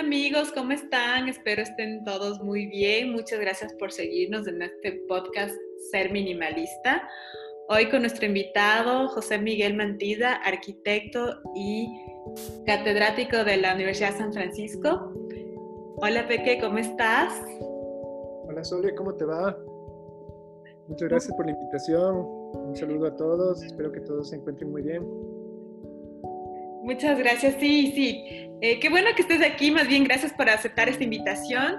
Hola amigos, ¿cómo están? Espero estén todos muy bien. Muchas gracias por seguirnos en este podcast Ser Minimalista. Hoy con nuestro invitado José Miguel Mantida, arquitecto y catedrático de la Universidad de San Francisco. Hola Peque, ¿cómo estás? Hola Sole, ¿cómo te va? Muchas gracias por la invitación. Un saludo a todos. Espero que todos se encuentren muy bien. Muchas gracias, sí, sí. Eh, qué bueno que estés aquí, más bien gracias por aceptar esta invitación.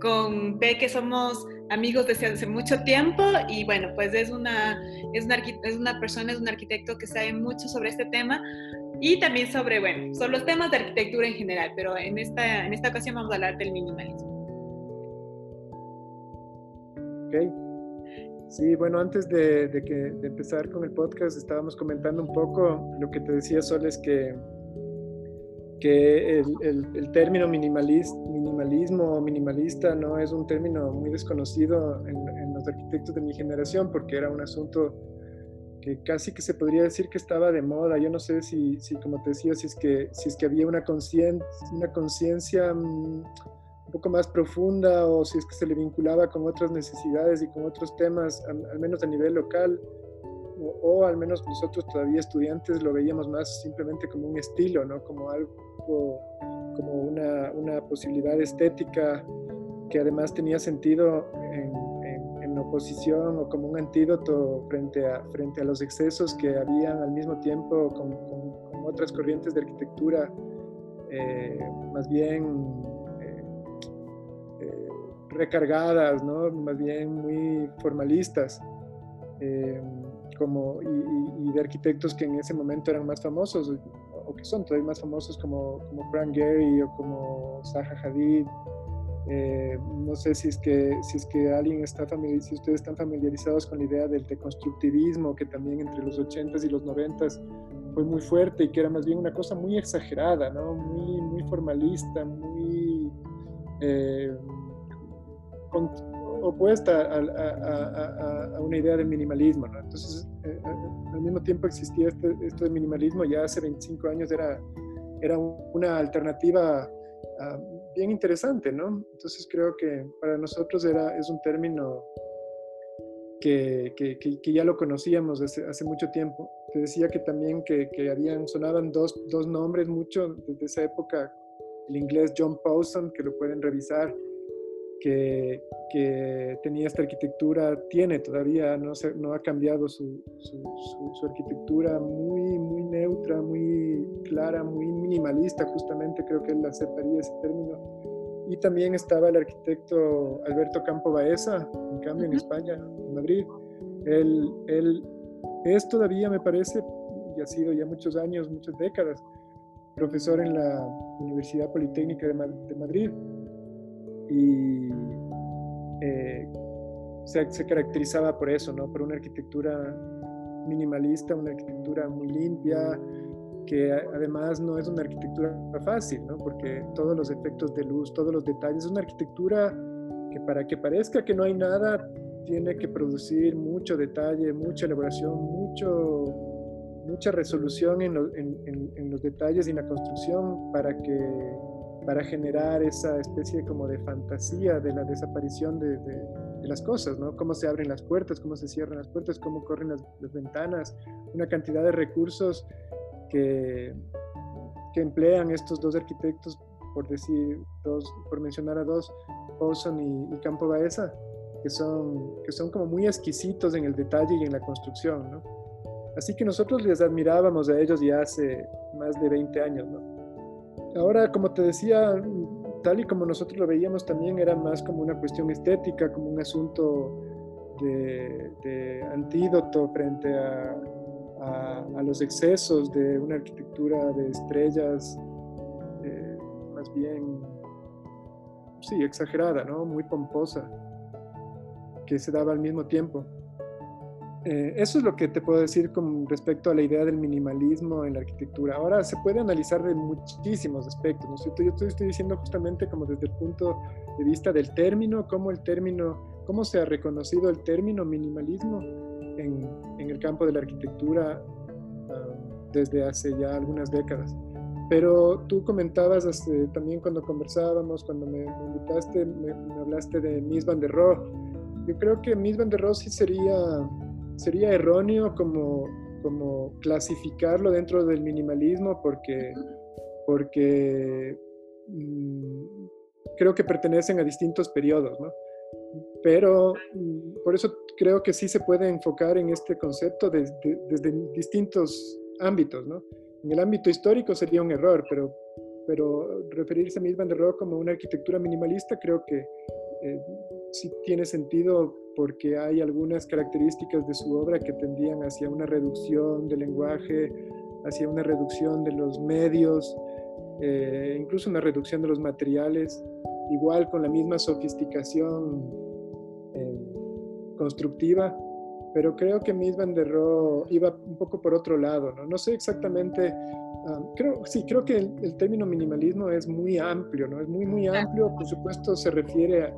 con Peque somos amigos desde hace mucho tiempo y bueno, pues es una, es una, es una persona, es un arquitecto que sabe mucho sobre este tema y también sobre, bueno, sobre los temas de arquitectura en general, pero en esta, en esta ocasión vamos a hablar del minimalismo. Ok. Sí, bueno, antes de, que, empezar con el podcast estábamos comentando un poco lo que te decía Sol, es que, que el, término minimalismo o minimalista no es un término muy desconocido en, los arquitectos de mi generación porque era un asunto que casi que se podría decir que estaba de moda. Yo no sé si, si como te decía, si es que, si es que había una conciencia mm, un poco más profunda o si es que se le vinculaba con otras necesidades y con otros temas, al, menos a nivel local, o, al menos nosotros todavía estudiantes lo veíamos más simplemente como un estilo, ¿no? como algo, como una, una posibilidad estética que además tenía sentido en, en, oposición o como un antídoto frente a, frente a los excesos que habían al mismo tiempo con, con, otras corrientes de arquitectura eh, más bien recargadas, ¿no? más bien muy formalistas, eh, como, y, de arquitectos que en ese momento eran más famosos, o que son todavía más famosos, como, como Frank Gehry o como Zaha Hadid. Eh, no sé si es que, si es que alguien está familiar, si ustedes están familiarizados con la idea del deconstructivismo, que también entre los 80s y los 90s fue muy fuerte y que era más bien una cosa muy exagerada, ¿no? muy, muy formalista, muy... Eh, opuesta a, una idea de minimalismo. Entonces, eh, eh, al mismo tiempo existía este, esto de minimalismo, ya hace 25 años era, era una alternativa ah, bien interesante, ¿no? Entonces creo que para nosotros era, es un término que, que, que, ya lo conocíamos desde hace mucho tiempo. Te decía que también que, que habían, sonaban dos, dos nombres mucho desde esa época, el inglés John Pawson, que lo pueden revisar, que, tenía esta arquitectura, tiene todavía, no, se, no ha cambiado su, su, arquitectura muy, muy neutra, muy clara, muy minimalista, justamente creo que él aceptaría ese término. Y también estaba el arquitecto Alberto Campo Baeza, en cambio en España, en Madrid. Él, él es todavía, me parece, y ha sido ya muchos años, muchas décadas, profesor en la Universidad Politécnica de, de Madrid y eh, se, caracterizaba por eso, ¿no? Por una arquitectura minimalista, una arquitectura muy limpia, que además no es una arquitectura fácil, ¿no? Porque todos los efectos de luz, todos los detalles, es una arquitectura que para que parezca que no hay nada, tiene que producir mucho detalle, mucha elaboración, mucho, mucha resolución en, en los detalles y en la construcción para que para generar esa especie como de fantasía de la desaparición de, las cosas, ¿no? Cómo se abren las puertas, cómo se cierran las puertas, cómo corren las, ventanas, una cantidad de recursos que, que emplean estos dos arquitectos, por decir, dos, por mencionar a dos, Paulson y, Campo Baeza, que son, que son como muy exquisitos en el detalle y en la construcción, ¿no? Así que nosotros les admirábamos a ellos ya hace más de 20 años, ¿no? Ahora, como te decía, tal y como nosotros lo veíamos también era más como una cuestión estética, como un asunto de, antídoto frente a, los excesos de una arquitectura de estrellas eh, más bien, sí, exagerada, ¿no? Muy pomposa, que se daba al mismo tiempo. Eh, eso es lo que te puedo decir con respecto a la idea del minimalismo en la arquitectura. Ahora se puede analizar de muchísimos aspectos, ¿no? Yo estoy, estoy diciendo justamente como desde el punto de vista del término, cómo el término, cómo se ha reconocido el término minimalismo en, el campo de la arquitectura ah, desde hace ya algunas décadas. pero tú comentabas este, también cuando conversábamos, cuando me, invitaste, me, hablaste de Miss Van der Rohe. Yo creo que Miss Van der Rohe sí sería, sería erróneo como, como clasificarlo dentro del minimalismo porque, porque mm, creo que pertenecen a distintos periodos, ¿no? Pero mm, por eso creo que sí se puede enfocar en este concepto desde, desde distintos ámbitos, ¿no? En el ámbito histórico sería un error, pero, pero referirse a Mies van der Rohe como una arquitectura minimalista creo que eh, sí tiene sentido porque hay algunas características de su obra que tendían hacia una reducción del lenguaje, hacia una reducción de los medios, eh, incluso una reducción de los materiales, igual con la misma sofisticación eh, constructiva pero creo que Miss Van der Rohe iba un poco por otro lado, ¿no? No sé exactamente, ah, creo, sí, creo que el, término minimalismo es muy amplio, ¿no? Es muy, muy amplio, por supuesto se refiere a,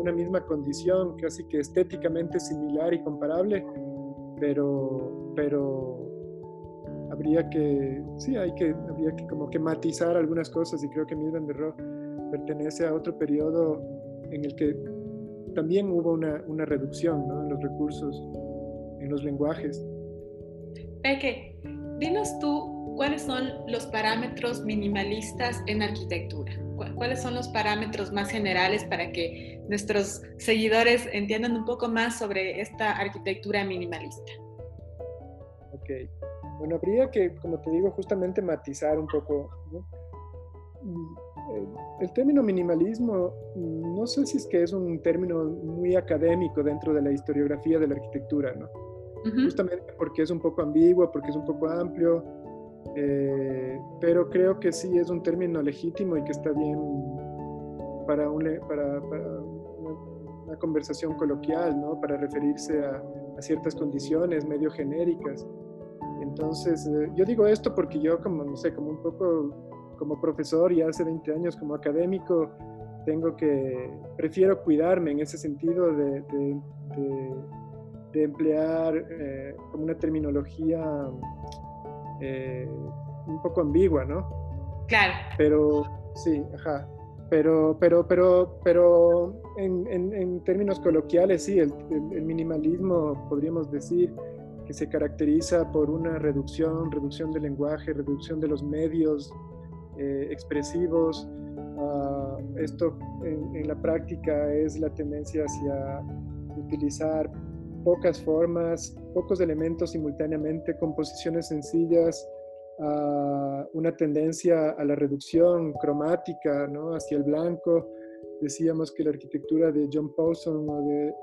una misma condición, casi que estéticamente similar y comparable, pero, pero habría que, sí, hay que, habría que como que matizar algunas cosas y creo que Miss Van der Rohe pertenece a otro periodo en el que también hubo una, una reducción ¿no? en los recursos, en los lenguajes. Peque, dinos tú cuáles son los parámetros minimalistas en arquitectura. ¿Cuáles son los parámetros más generales para que nuestros seguidores entiendan un poco más sobre esta arquitectura minimalista? Ok. Bueno, habría que, como te digo, justamente matizar un poco. ¿no? el término minimalismo, no sé si es que es un término muy académico dentro de la historiografía de la arquitectura, ¿no? Justamente porque es un poco ambiguo, porque es un poco amplio, eh, pero creo que sí es un término legítimo y que está bien para, para, una, conversación coloquial, ¿no? Para referirse a, ciertas condiciones medio genéricas. Entonces, eh, yo digo esto porque yo como, no sé, como un poco como profesor y hace 20 años como académico, tengo que, prefiero cuidarme en ese sentido de, de, emplear eh, como una terminología eh, un poco ambigua, ¿no? Claro. Pero, sí, ajá. Pero, pero, pero, pero en, en, términos coloquiales, sí, el, el, minimalismo podríamos decir que se caracteriza por una reducción, reducción del lenguaje, reducción de los medios, eh, expresivos. Ah, esto en, la práctica es la tendencia hacia utilizar pocas formas, pocos elementos simultáneamente, composiciones sencillas, uh, una tendencia a la reducción cromática, ¿no? hacia el blanco. Decíamos que la arquitectura de John Pawson o de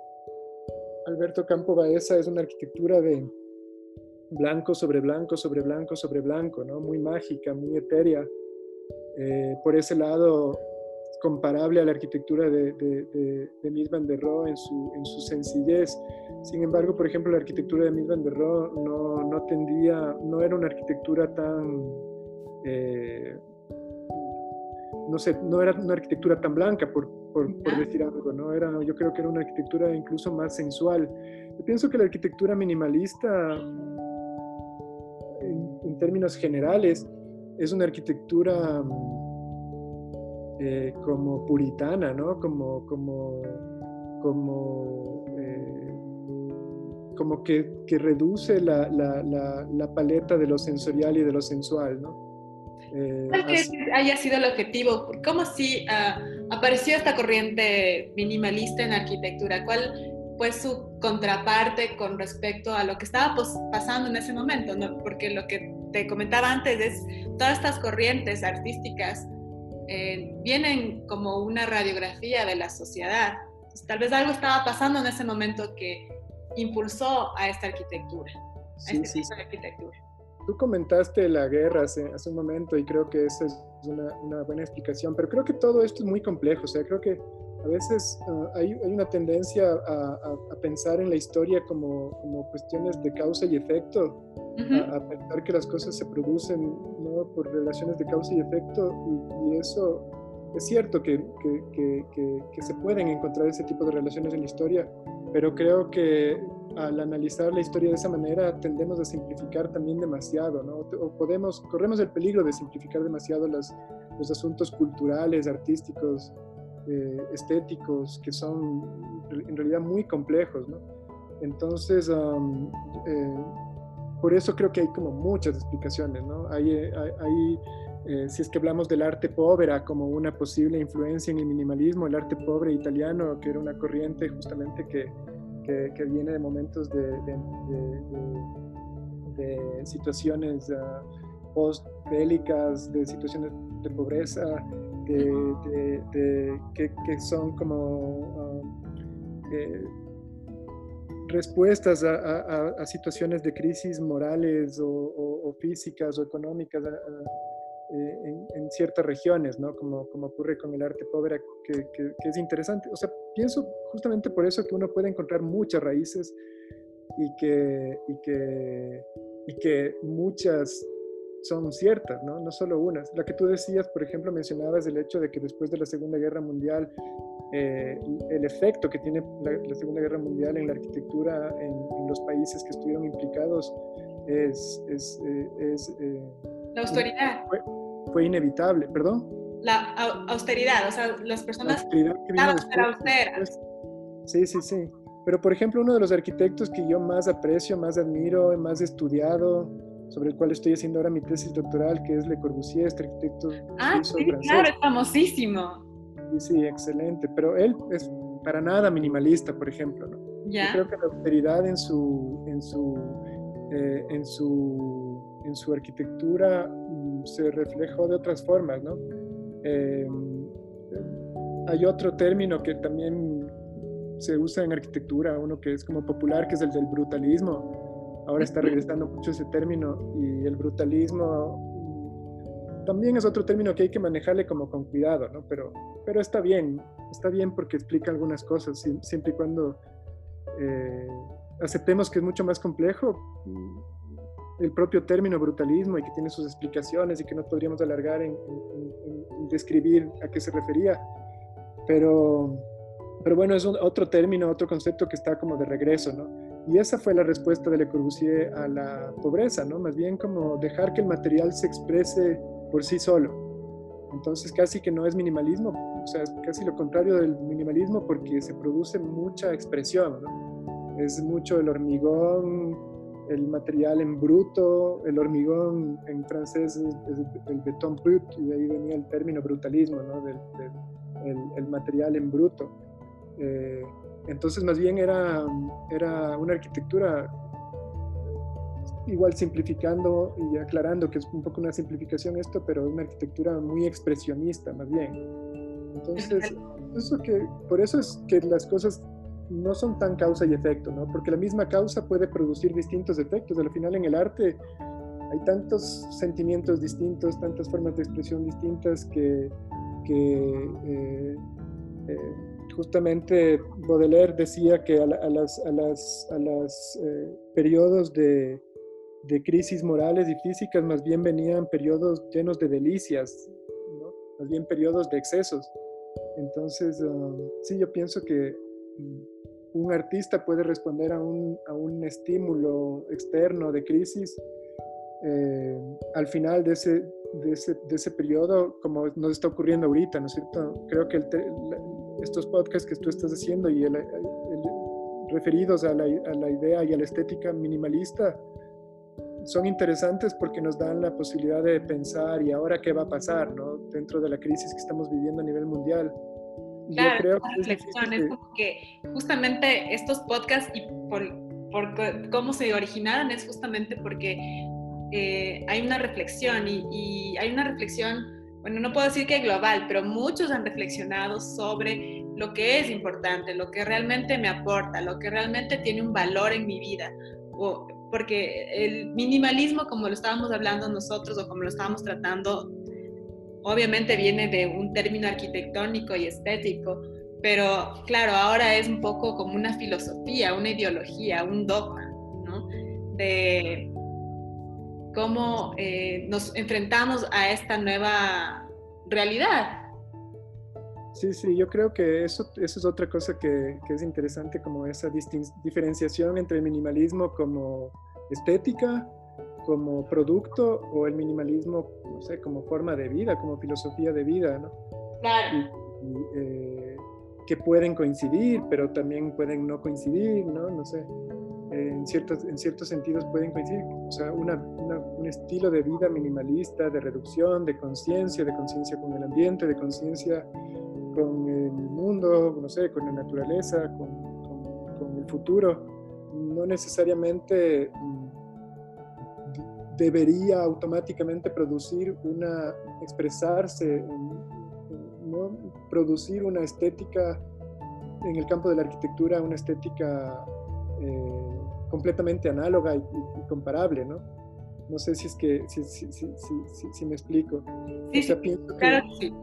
Alberto Campo Baeza es una arquitectura de blanco sobre blanco sobre blanco sobre blanco, ¿no? muy mágica, muy etérea. Eh, por ese lado comparable a la arquitectura de, de, de, Mies van der Rohe en su, en su, sencillez. Sin embargo, por ejemplo, la arquitectura de Mies van der Rohe no, no tendía, no era una arquitectura tan, eh, no sé, no era una arquitectura tan blanca, por, por, decir algo, ¿no? Era, yo creo que era una arquitectura incluso más sensual. Yo pienso que la arquitectura minimalista, en, en términos generales, es una arquitectura eh, como puritana, ¿no? Como, como, como, eh, como que, que reduce la, la, la, paleta de lo sensorial y de lo sensual, ¿no? Eh, ¿Cuál que haya sido el objetivo? ¿Cómo si ah, apareció esta corriente minimalista en arquitectura? ¿Cuál fue su contraparte con respecto a lo que estaba pasando en ese momento? ¿no? Porque lo que te comentaba antes, es todas estas corrientes artísticas eh, vienen como una radiografía de la sociedad. tal vez algo estaba pasando en ese momento que impulsó a esta arquitectura, a este tipo de arquitectura. Tú comentaste la guerra hace, hace, un momento y creo que esa es una, una, buena explicación, pero creo que todo esto es muy complejo, o sea, creo que a veces ah, hay, hay, una tendencia a, a, pensar en la historia como, como cuestiones de causa y efecto, a, pensar que las cosas se producen ¿no? por relaciones de causa y efecto, y, y eso es cierto que, que, que, que, se pueden encontrar ese tipo de relaciones en la historia, pero creo que al analizar la historia de esa manera tendemos a simplificar también demasiado, ¿no? O podemos, corremos el peligro de simplificar demasiado los, los asuntos culturales, artísticos, eh, estéticos, que son en realidad muy complejos. Entonces, eh, por eso creo que hay como muchas explicaciones, ¿no? Hay, eh, si es que hablamos del arte pobre como una posible influencia en el minimalismo, el arte pobre italiano, que era una corriente justamente que, que, viene de momentos de, de, situaciones uh, post-bélicas, de situaciones de pobreza, de, que, que, son como uh, eh, respuestas a, a, situaciones de crisis morales o, o, físicas o económicas eh, en, ciertas regiones, ¿no? Como, como ocurre con el arte pobre, que, que, que, es interesante. O sea, pienso justamente por eso que uno puede encontrar muchas raíces y que, y que, y que muchas son ciertas, ¿no? No solo unas. La que tú decías, por ejemplo, mencionabas el hecho de que después de la Segunda Guerra Mundial eh, el efecto que tiene la, Segunda Guerra Mundial en la arquitectura en, los países que estuvieron implicados es... es, eh, eh, la austeridad. Fue, inevitable, perdón. La austeridad, o sea, las personas estaban austeras. Sí, sí, sí. Pero, por ejemplo, uno de los arquitectos que yo más aprecio, más admiro, más estudiado, sobre el cual estoy haciendo ahora mi tesis doctoral, que es Le Corbusier, este arquitecto. Ah, sí, claro, es famosísimo. Sí, sí, excelente. Pero él es para nada minimalista, por ejemplo. ¿no? Yo creo que la austeridad en su, en su, eh, en su, en su arquitectura mm, se reflejó de otras formas, ¿no? Em, hay otro término que también se usa en arquitectura, uno que es como popular, que es el del brutalismo. Ahora está regresando mucho ese término y el brutalismo también es otro término que hay que manejarle como con cuidado, ¿no? Pero, pero está bien, está bien porque explica algunas cosas, siempre y cuando eh, aceptemos que es mucho más complejo mm, el propio término brutalismo y que tiene sus explicaciones y que no podríamos alargar en, describir a qué se refería. Pero, pero bueno, es otro término, otro concepto que está como de regreso, ¿no? Y esa fue la respuesta de Le Corbusier a la pobreza, ¿no? Más bien como dejar que el material se exprese por sí solo. Entonces casi que no es minimalismo, o sea, es casi lo contrario del minimalismo porque se produce mucha expresión, ¿no? Es mucho el hormigón, el material en bruto, el hormigón en francés es, el beton brut, y de ahí venía el término brutalismo, ¿no? Del, el, material en bruto. Eh, entonces, más bien era, era una arquitectura igual simplificando y aclarando que es un poco una simplificación esto, pero una arquitectura muy expresionista más bien. Entonces, eso que, por eso es que las cosas no son tan causa y efecto, ¿no? Porque la misma causa puede producir distintos efectos. Al final en el arte hay tantos sentimientos distintos, tantas formas de expresión distintas que, que eh, eh, justamente Baudelaire decía que a, las, eh, periodos de, crisis morales y físicas, más bien venían periodos llenos de delicias, ¿no? más bien periodos de excesos. Entonces, um, sí, yo pienso que mm, un artista puede responder a un, estímulo externo de crisis eh, al final de ese, de periodo, como nos está ocurriendo ahorita, ¿no es cierto? Creo que estos podcasts que tú estás haciendo y el, referidos a la, a la idea y a la estética minimalista, son interesantes porque nos dan la posibilidad de pensar y ahora qué va a pasar, ¿no? Dentro de la crisis que estamos viviendo a nivel mundial. Claro, Yo creo que reflexión es, como que justamente estos podcasts y por, por, cómo se originaron es justamente porque eh, hay una reflexión y, y hay una reflexión, bueno, no puedo decir que global, pero muchos han reflexionado sobre lo que es importante, lo que realmente me aporta, lo que realmente tiene un valor en mi vida. O, porque el minimalismo, como lo estábamos hablando nosotros o como lo estábamos tratando, obviamente viene de un término arquitectónico y estético, pero claro, ahora es un poco como una filosofía, una ideología, un dogma, ¿no? De cómo eh, nos enfrentamos a esta nueva realidad. Sí, sí, yo creo que eso, eso es otra cosa que, que es interesante, como esa diferenciación entre el minimalismo como estética, como producto, o el minimalismo, no sé, como forma de vida, como filosofía de vida, ¿no? Claro. Eh, que pueden coincidir, pero también pueden no coincidir, ¿no? No sé. En, ciertos, en ciertos sentidos pueden coincidir. O sea, una, un estilo de vida minimalista, de reducción, de conciencia, de conciencia con el ambiente, de conciencia con el mundo, no sé, con la naturaleza, con, con, el futuro, no necesariamente mm, debería automáticamente producir una, expresarse, ¿no? producir una estética en el campo de la arquitectura, una estética eh, completamente análoga y, comparable, ¿no? No sé si es que, si, si, si, si me explico. Sí, sí, claro que sí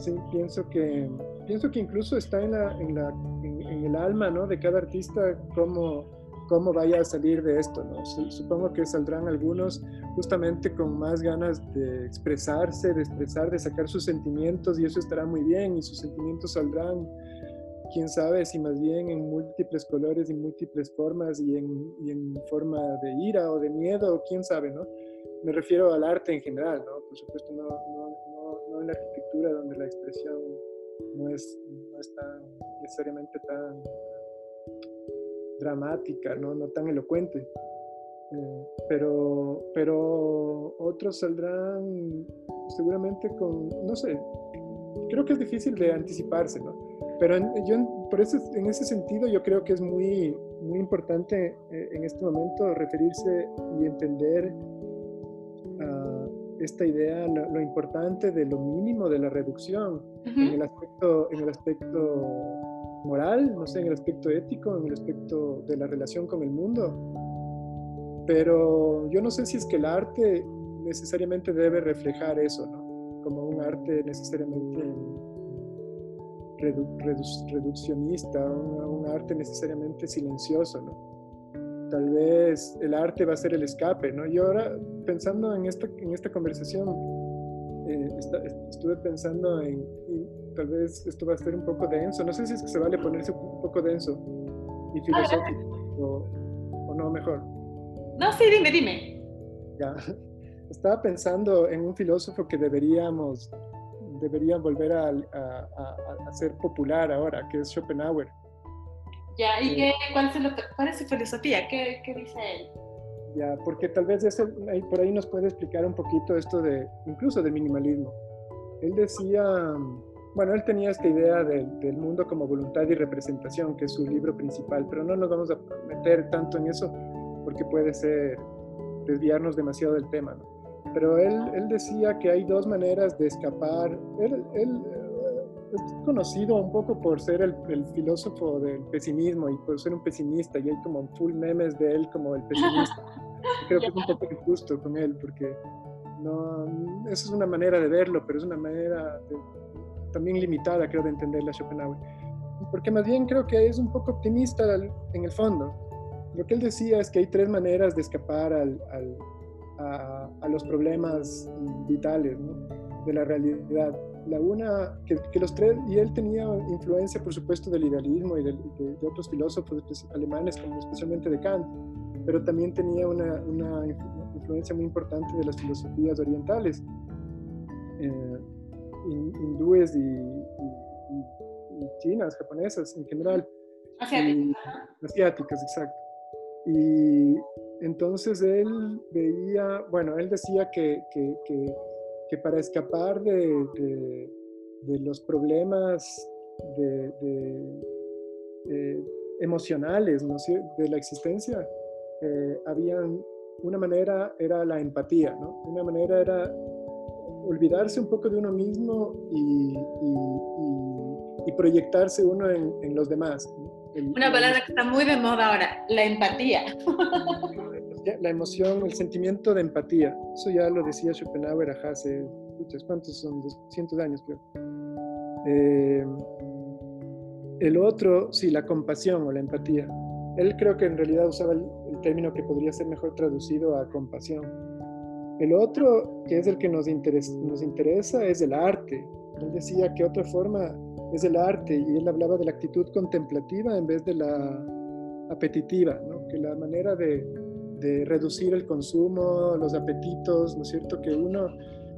Sí, pienso que, pienso que incluso está en, la, en, la, en, el alma ¿no? de cada artista cómo, cómo vaya a salir de esto. ¿no? Supongo que saldrán algunos justamente con más ganas de expresarse, de expresar, de sacar sus sentimientos y eso estará muy bien y sus sentimientos saldrán, quién sabe si más bien en múltiples colores y múltiples formas y en, y en forma de ira o de miedo, quién sabe, ¿no? Me refiero al arte en general, ¿no? Por supuesto, no, no, no en la arquitectura donde la expresión no es, no es tan necesariamente tan dramática, no, no tan elocuente. Eh, pero, pero otros saldrán seguramente con, no sé, creo que es difícil de anticiparse, ¿no? Pero yo, por eso, en ese sentido yo creo que es muy, muy importante eh, en este momento referirse y entender esta idea, lo, importante de lo mínimo de la reducción en, el aspecto, en el aspecto moral, no sé, en el aspecto ético, en el aspecto de la relación con el mundo. Pero yo no sé si es que el arte necesariamente debe reflejar eso, ¿no? Como un arte necesariamente reduccionista, un, un arte necesariamente silencioso, ¿no? tal vez el arte va a ser el escape, ¿no? Y ahora, pensando en esta, en esta conversación, eh, estuve pensando en, tal vez esto va a ser un poco denso, no sé si es que se vale ponerse un poco denso y filosófico, o, no, mejor. No, sí, dime, dime. Ya, estaba pensando en un filósofo que deberíamos, debería volver a, a, a ser popular ahora, que es Schopenhauer. Ya, ¿y qué, cuál, es su filosofía? ¿Qué, ¿Qué, dice él? Ya, porque tal vez ese, por ahí nos puede explicar un poquito esto de, incluso del minimalismo. Él decía, bueno, él tenía esta idea del mundo como voluntad y representación, que es su libro principal, pero no nos vamos a meter tanto en eso porque puede ser desviarnos demasiado del tema, ¿no? Pero él, él decía que hay dos maneras de escapar. Él, él es conocido un poco por ser el, filósofo del pesimismo y por ser un pesimista y hay como full memes de él como el pesimista. Creo que es un poco injusto con él porque no, esa es una manera de verlo, pero es una manera también limitada, creo, de entender la Schopenhauer. Porque más bien creo que es un poco optimista en el fondo. Lo que él decía es que hay tres maneras de escapar al, a, a, los problemas vitales ¿no? de la realidad la una, que, los tres, y él tenía influencia, por supuesto, del idealismo y de, otros filósofos alemanes, como especialmente de Kant, pero también tenía una, una influencia muy importante de las filosofías orientales, eh, hindúes y, chinas, japonesas en general. asiáticas, exacto. Y entonces él veía, bueno, él decía que, que, que que para escapar de, de, los problemas de, eh, emocionales ¿no? de la existencia, eh, habían, una manera era la empatía, ¿no? una manera era olvidarse un poco de uno mismo y, y, proyectarse uno en, en los demás. una palabra que está muy de moda ahora, la empatía. la emoción, el sentimiento de empatía. Eso ya lo decía Schopenhauer hace, muchos, ¿cuántos son? 200 años, creo. Eh, el otro, sí, la compasión o la empatía. Él creo que en realidad usaba el, término que podría ser mejor traducido a compasión. El otro, que es el que nos interesa, nos interesa, es el arte. Él decía que otra forma es el arte y él hablaba de la actitud contemplativa en vez de la apetitiva, ¿no? que la manera de, de, reducir el consumo, los apetitos, ¿no es cierto? Que uno,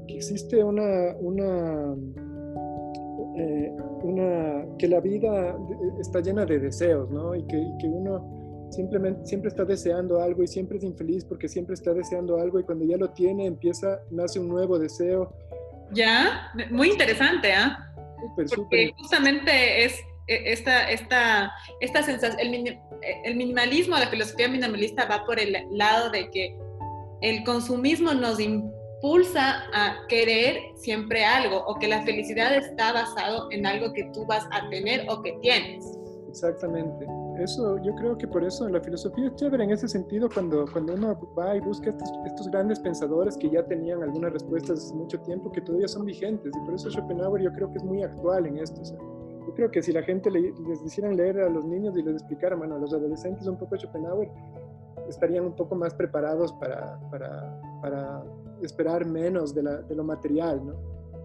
que existe una, una, eh, una, que la vida está llena de deseos, ¿no? Y que, y que uno simplemente siempre está deseando algo y siempre es infeliz porque siempre está deseando algo y cuando ya lo tiene empieza, nace un nuevo deseo. Ya, muy interesante, ¿ah? Porque justamente es esta, esta, esta sensación, el, el minimalismo, la filosofía minimalista va por el lado de que el consumismo nos impulsa a querer siempre algo o que la felicidad está basado en algo que tú vas a tener o que tienes. Exactamente. Eso, yo creo que por eso la filosofía es chévere en ese sentido cuando, cuando uno va y busca estos, grandes pensadores que ya tenían algunas respuestas hace mucho tiempo que todavía son vigentes. Y por eso Schopenhauer yo creo que es muy actual en esto. Yo creo que si la gente les hicieran leer a los niños y les explicara, bueno, a los adolescentes un poco Schopenhauer, estarían un poco más preparados para, para, para esperar menos de, la, de, lo material, ¿no?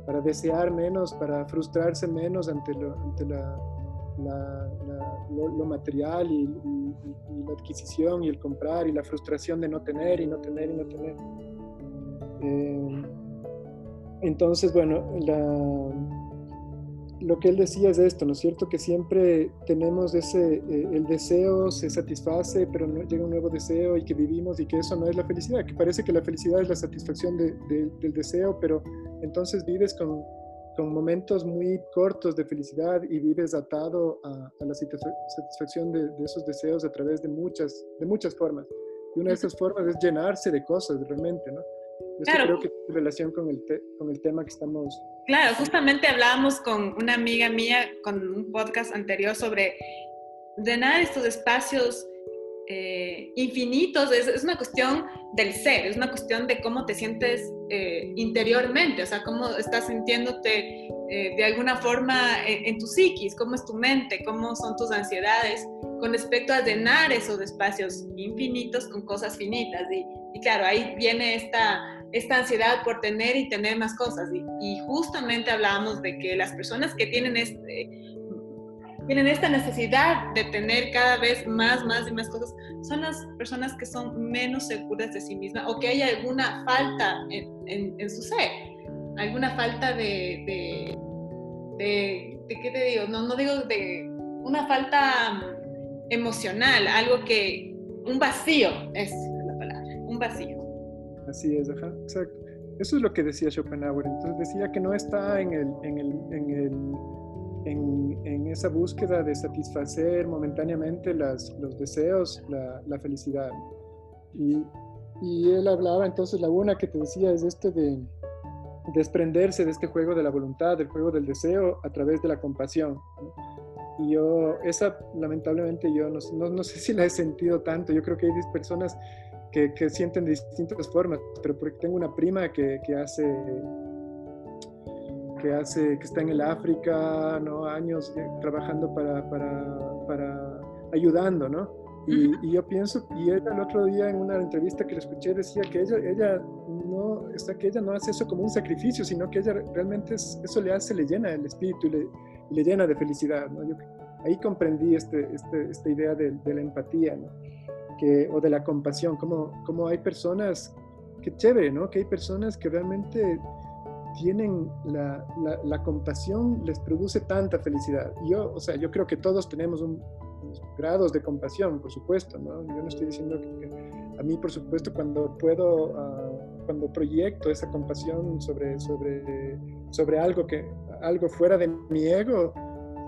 Para desear menos, para frustrarse menos ante, lo, ante la, la, lo, material y, la adquisición y el comprar y la frustración de no tener y no tener y no tener. Eh, entonces, bueno, lo que él decía es esto, ¿no es cierto? Que siempre tenemos ese, eh, el deseo se satisface, pero no, llega un nuevo deseo y que vivimos y que eso no es la felicidad, que parece que la felicidad es la satisfacción del deseo, pero entonces vives con, con momentos muy cortos de felicidad y vives atado a, la satisfacción de, esos deseos a través de muchas, de muchas formas. Y una de esas formas es llenarse de cosas realmente, ¿no? Eso creo que tiene relación con el, con el tema que estamos... Claro, justamente hablábamos con una amiga mía con un podcast anterior sobre llenar estos espacios eh, infinitos, es, una cuestión del ser, es una cuestión de cómo te sientes eh, interiormente, o sea, cómo estás sintiéndote eh, de alguna forma en, tu psiquis, cómo es tu mente, cómo son tus ansiedades con respecto a llenar esos espacios infinitos con cosas finitas. Y, claro, ahí viene esta, esta ansiedad por tener y tener más cosas. Y, y justamente hablábamos de que las personas que tienen este tienen esta necesidad de tener cada vez más, más y más cosas, son las personas que son menos seguras de sí mismas o que hay alguna falta en, en, su ser, alguna falta de, de, de, de, ¿qué te digo? No, no digo de una falta emocional, algo que, un vacío es un vacío. Así es, ajá, exacto. Eso es lo que decía Schopenhauer. Entonces decía que no está en el, en el, en el en, esa búsqueda de satisfacer momentáneamente las, los deseos, la, felicidad. Y, y, él hablaba, entonces la una que te decía es este de desprenderse de este juego de la voluntad, del juego del deseo a través de la compasión. Y yo, esa lamentablemente yo no, no, no, sé si la he sentido tanto, yo creo que hay personas que, que sienten de distintas formas, pero porque tengo una prima que, que hace que hace, que está en el África, ¿no? Años trabajando para, para, para ayudando, ¿no? Y, y, yo pienso, y ella el otro día en una entrevista que le escuché decía que ella, ella no, está que ella no hace eso como un sacrificio, sino que ella realmente es, eso le hace, le llena el espíritu y le, le llena de felicidad, ¿no? Yo, ahí comprendí este, este, esta idea de, de, la empatía, ¿no? Que, o de la compasión, como, como hay personas, que chévere, ¿no? Que hay personas que realmente tienen la, la, compasión, les produce tanta felicidad. Yo, o sea, yo creo que todos tenemos un, unos grados de compasión, por supuesto, ¿no? Yo no estoy diciendo que, a mí, por supuesto, cuando puedo, uh, cuando proyecto esa compasión sobre, sobre, sobre algo, que, algo fuera de mi ego,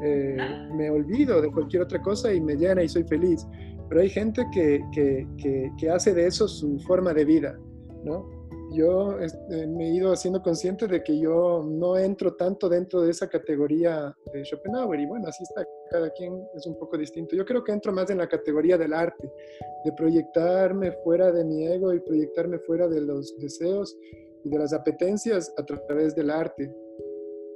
eh, me olvido de cualquier otra cosa y me llena y soy feliz. Pero hay gente que, que, que, que hace de eso su forma de vida, ¿no? yo este, me he ido haciendo consciente de que yo no entro tanto dentro de esa categoría de Schopenhauer y bueno, así está, cada quien es un poco distinto. Yo creo que entro más en la categoría del arte, de proyectarme fuera de mi ego y proyectarme fuera de los deseos y de las apetencias a través del arte.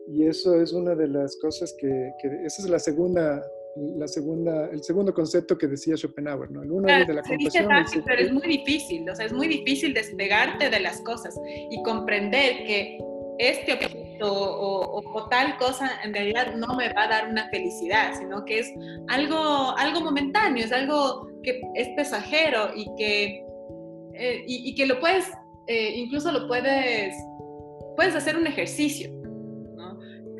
Y eso es una de las cosas que, que esa es la segunda la segunda, el segundo concepto que decía Schopenhauer, ¿no? El de la compasión. pero es muy difícil, o sea, es muy difícil despegarte de las cosas y comprender que este objeto objeto o, tal cosa en realidad no me va a dar una felicidad, sino que es algo, algo momentáneo, es algo que es pasajero y que, eh, y, que lo puedes, eh, incluso lo puedes, puedes hacer un ejercicio.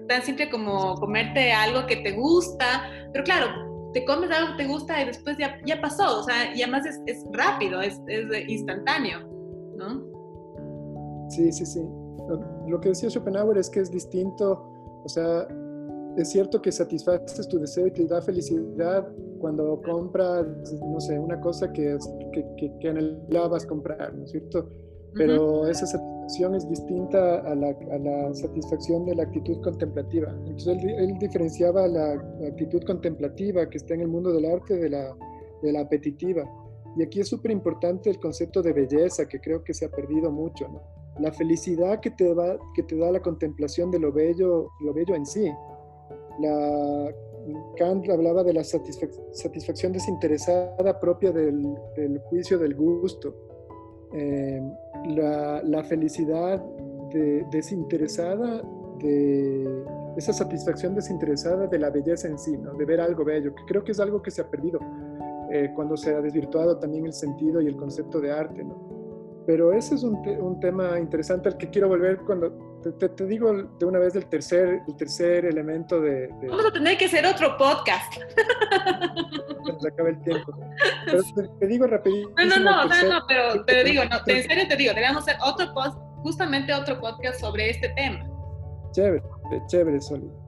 Tan simple como comerte algo que te gusta, pero claro, te comes algo que te gusta y después ya, ya pasó, o sea, y además es, es rápido, es, es instantáneo, ¿no? Sí, sí, sí. Lo que decía Schopenhauer es que es distinto, o sea, es cierto que satisfaces tu deseo y te da felicidad cuando compras, no sé, una cosa que, que, que, anhelabas comprar, ¿no es cierto? Pero esa satisfacción es distinta a la, a la, satisfacción de la actitud contemplativa. Entonces él, él, diferenciaba la actitud contemplativa que está en el mundo del arte de la, de la apetitiva. Y aquí es súper importante el concepto de belleza, que creo que se ha perdido mucho, ¿no? La felicidad que te, va, que te da la contemplación de lo bello, lo bello en sí. La, Kant hablaba de la satisfacción desinteresada propia del, del juicio del gusto. Eh, la, felicidad de, desinteresada de esa satisfacción desinteresada de la belleza en sí, de ver algo bello, que creo que es algo que se ha perdido eh, cuando se ha desvirtuado también el sentido y el concepto de arte. ¿no? Pero ese es un, un, tema interesante al que quiero volver cuando te, te, digo de una vez el tercer, el tercer elemento de, Vamos a tener que hacer otro podcast. Se acaba el tiempo. Pero te, digo rapidito. No, no, no, no, no, pero, pero digo, no, en serio te digo, debemos hacer otro post, justamente otro podcast sobre este tema. Chévere, chévere, Soli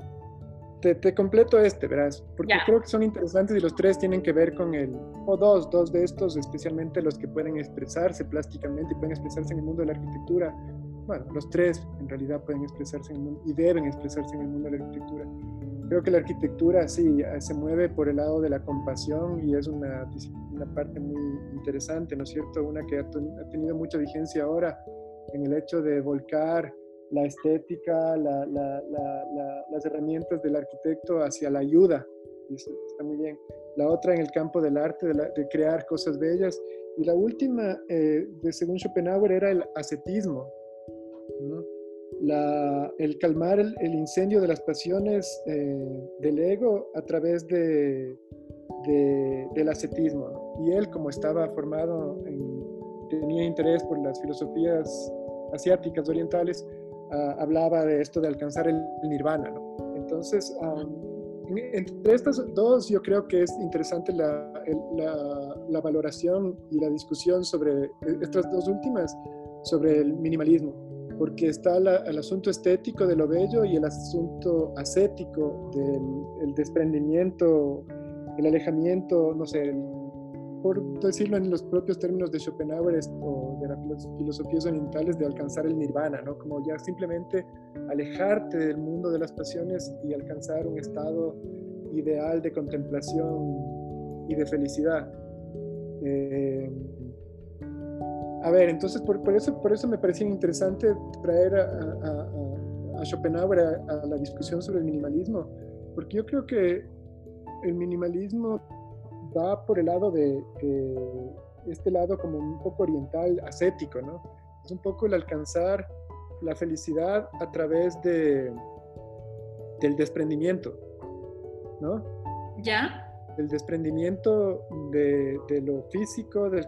te, completo este, verás, porque creo que son interesantes y los tres tienen que ver con el, o dos, dos de estos, especialmente los que pueden expresarse plásticamente y pueden expresarse en el mundo de la arquitectura. Bueno, los tres en realidad pueden expresarse en el mundo y deben expresarse en el mundo de la arquitectura. Creo que la arquitectura sí se mueve por el lado de la compasión y es una, una parte muy interesante, ¿no es cierto? Una que ha, ha tenido mucha vigencia ahora en el hecho de volcar la estética, las herramientas del arquitecto hacia la ayuda. Está muy bien. La otra en el campo del arte, de, crear cosas bellas. Y la última, eh, de, según Schopenhauer, era el ascetismo. el calmar el, incendio de las pasiones eh, del ego a través de, del ascetismo. Y él, como estaba formado, tenía interés por las filosofías asiáticas, orientales, Ah, hablaba de esto de alcanzar el, nirvana. Entonces, entre estas dos yo creo que es interesante la, valoración y la discusión sobre estas dos últimas, sobre el minimalismo, porque está el asunto estético de lo bello y el asunto ascético del el desprendimiento, el alejamiento, no sé, por decirlo en los propios términos de Schopenhauer o de las filosofías orientales, de alcanzar el nirvana, ¿no? Como ya simplemente alejarte del mundo de las pasiones y alcanzar un estado ideal de contemplación y de felicidad. Eh, a ver, entonces por, por, eso, por eso me parecía interesante traer a, a Schopenhauer a la discusión sobre el minimalismo, porque yo creo que el minimalismo va por el lado de, este lado como un poco oriental, ascético, ¿no? Es un poco el alcanzar la felicidad a través de, del desprendimiento, ¿no? ¿Ya? El desprendimiento de, lo físico, del,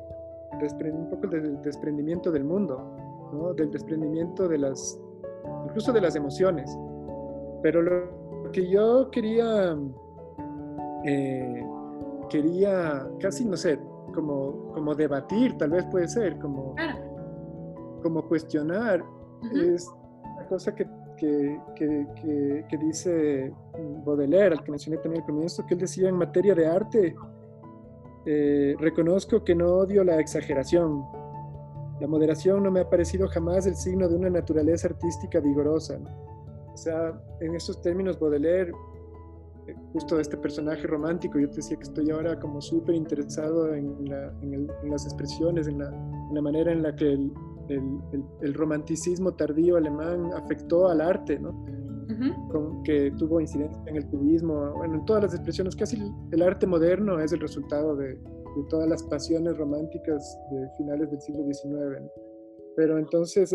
un poco del desprendimiento del mundo, ¿no? Del desprendimiento de las, incluso de las emociones. Pero lo que yo quería eh, quería casi, no sé, como, como debatir, tal vez puede ser, como, como cuestionar, es una cosa que, que, que, que, dice Baudelaire, al que mencioné también al comienzo, que él decía en materia de arte, eh, reconozco que no odio la exageración. La moderación no me ha parecido jamás el signo de una naturaleza artística vigorosa. O sea, en esos términos, Baudelaire justo este personaje romántico, yo te decía que estoy ahora como súper interesado en, las expresiones, en la, manera en la que el, el, romanticismo tardío alemán afectó al arte, ¿no? Con, que tuvo incidencia en el cubismo, bueno, en todas las expresiones, casi el arte moderno es el resultado de, todas las pasiones románticas de finales del siglo XIX. Pero entonces,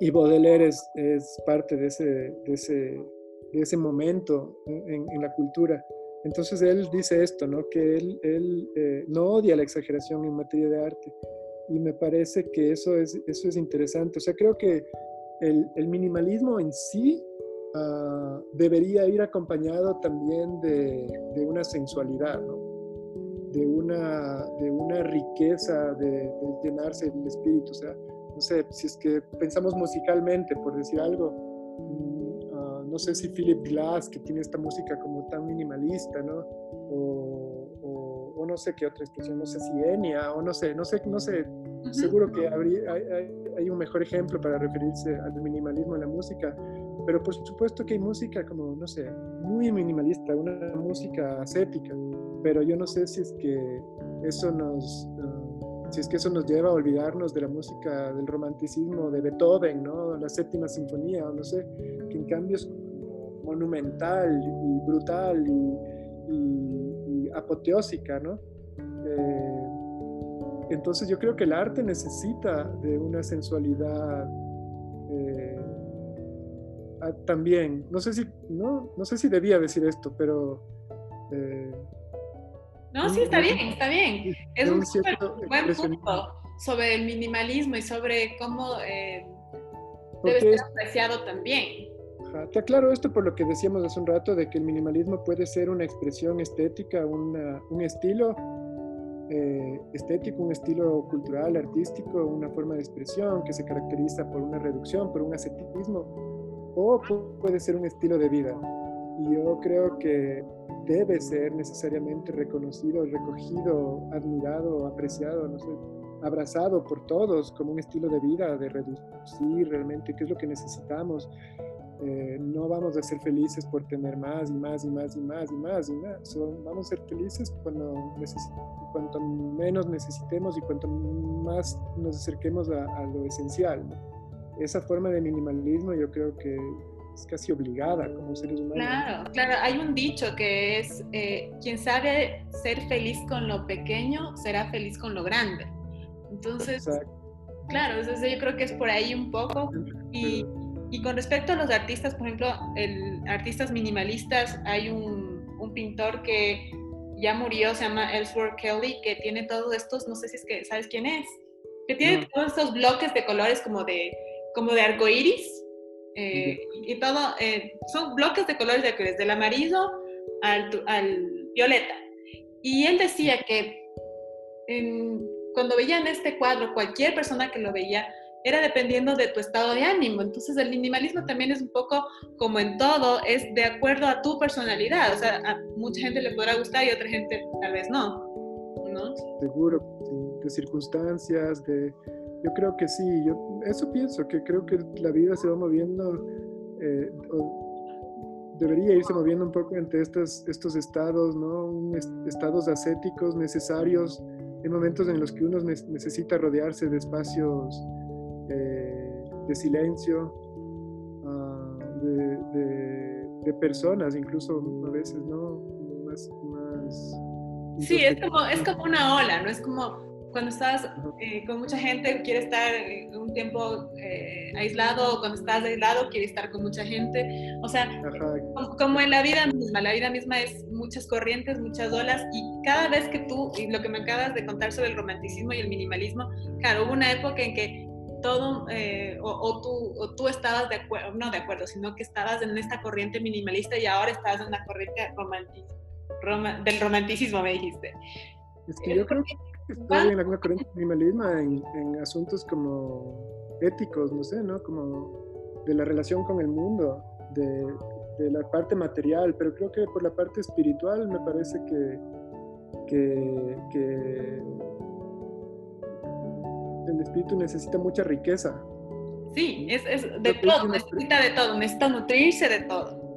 y Baudelaire es, es parte de ese, de ese, de ese momento en, la cultura. Entonces él dice esto, ¿no? que él, él eh, no odia la exageración en materia de arte. Y me parece que eso es, eso es interesante. O sea, creo que el, minimalismo en sí uh, debería ir acompañado también de, una sensualidad, ¿no? de, una, de una riqueza de, de llenarse el espíritu. O sea, no sé, si es que pensamos musicalmente, por decir algo, no sé si Philip Glass, que tiene esta música como tan minimalista, ¿no? O, o, o no sé qué otra expresión, no sé si Enya, o no sé, no sé, no sé, uh -huh. seguro que habría, hay, hay, hay, un mejor ejemplo para referirse al minimalismo en la música, pero por supuesto que hay música como, no sé, muy minimalista, una música ascética, pero yo no sé si es que eso nos... Uh, si es que eso nos lleva a olvidarnos de la música del romanticismo de Beethoven, ¿no? La séptima sinfonía, o no sé, que en cambio es monumental y brutal y, y, y apoteósica, ¿no? Eh, entonces yo creo que el arte necesita de una sensualidad eh, también. No sé si, no, no sé si debía decir esto, pero eh, no, sí, está bien, está bien. Es un buen punto sobre el minimalismo y sobre cómo eh, debe ser apreciado también. Ajá. Te aclaro esto por lo que decíamos hace un rato, de que el minimalismo puede ser una expresión estética, una, un estilo eh, estético, un estilo cultural, artístico, una forma de expresión que se caracteriza por una reducción, por un ascetismo, o puede ser un estilo de vida. Y yo creo que debe ser necesariamente reconocido, recogido, admirado, apreciado, abrazado por todos como un estilo de vida, de reducir realmente qué es lo que necesitamos. Eh, no vamos a ser felices por tener más y más y más y más y más y más. So, vamos a ser felices cuando cuanto menos necesitemos y cuanto más nos acerquemos a, a lo esencial. ¿no? Esa forma de minimalismo yo creo que es casi obligada como seres humanos. Claro, claro, hay un dicho que es, eh, quien sabe ser feliz con lo pequeño, será feliz con lo grande. Entonces, Exacto. claro, entonces yo creo que es por ahí un poco. Y, y, con respecto a los artistas, por ejemplo, el, artistas minimalistas, hay un, un pintor que ya murió, se llama Ellsworth Kelly, que tiene todos estos, no sé si es que sabes quién es, que tiene no. todos estos bloques de colores como de, como de arcoíris, eh, y todo, eh, son bloques de colores de colores, del amarillo al, al, violeta. Y él decía que en, cuando veían este cuadro, cualquier persona que lo veía, era dependiendo de tu estado de ánimo. Entonces el minimalismo también es un poco como en todo, es de acuerdo a tu personalidad. O sea, a mucha gente le podrá gustar y a otra gente tal vez no. ¿no? Seguro, de circunstancias, de yo creo que sí, yo eso pienso, que creo que la vida se va moviendo, eh, debería irse moviendo un poco entre estos, estos estados, ¿no? Estados ascéticos necesarios en momentos en los que uno necesita rodearse de espacios de silencio, uh, de, de, de, personas, incluso a veces, ¿no? Más, más sí, es como, es como una ola, ¿no? Es como cuando estás eh, con mucha gente, quieres estar un tiempo eh, aislado, o cuando estás aislado, quieres estar con mucha gente. O sea, como, como, en la vida misma, la vida misma es muchas corrientes, muchas olas, y cada vez que tú, y lo que me acabas de contar sobre el romanticismo y el minimalismo, claro, hubo una época en que todo, eh, o, tú, tú estabas de acuerdo, no de acuerdo, sino que estabas en esta corriente minimalista y ahora estás en la corriente romantic, rom, del romanticismo, me dijiste. Es que yo creo que estoy en alguna corriente de minimalismo en, en, asuntos como éticos, no sé, ¿no? Como de la relación con el mundo, de, la parte material, pero creo que por la parte espiritual me parece que, que el espíritu necesita mucha riqueza. Sí, es, es de todo, necesita de todo, necesita nutrirse de todo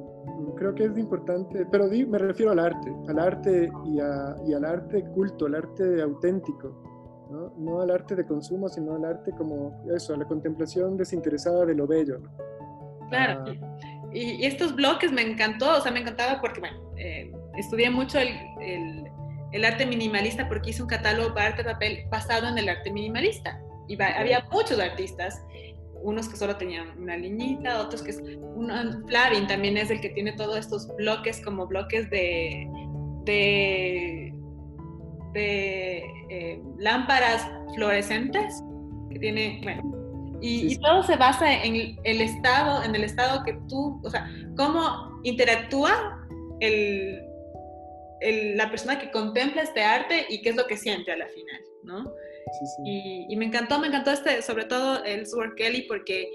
creo que es importante, pero me refiero al arte, al arte y, a, y al arte culto, al arte auténtico, ¿no? ¿no? al arte de consumo, sino al arte como eso, a la contemplación desinteresada de lo bello. ¿no? Claro, ah. y, y, estos bloques me encantó, o sea, me encantaba porque, bueno, eh, estudié mucho el, el, el, arte minimalista porque hice un catálogo para arte papel basado en el arte minimalista, y va, había muchos artistas, unos que solo tenían una liñita, otros que es, un, Flavin también es el que tiene todos estos bloques como bloques de, de, eh, lámparas fluorescentes, que tiene, bueno, y, todo se basa en el estado, en el estado que tú, o sea, cómo interactúa el, la persona que contempla este arte y qué es lo que siente a la final, ¿no? Y, me encantó, me encantó este, sobre todo el Sword Kelly, porque,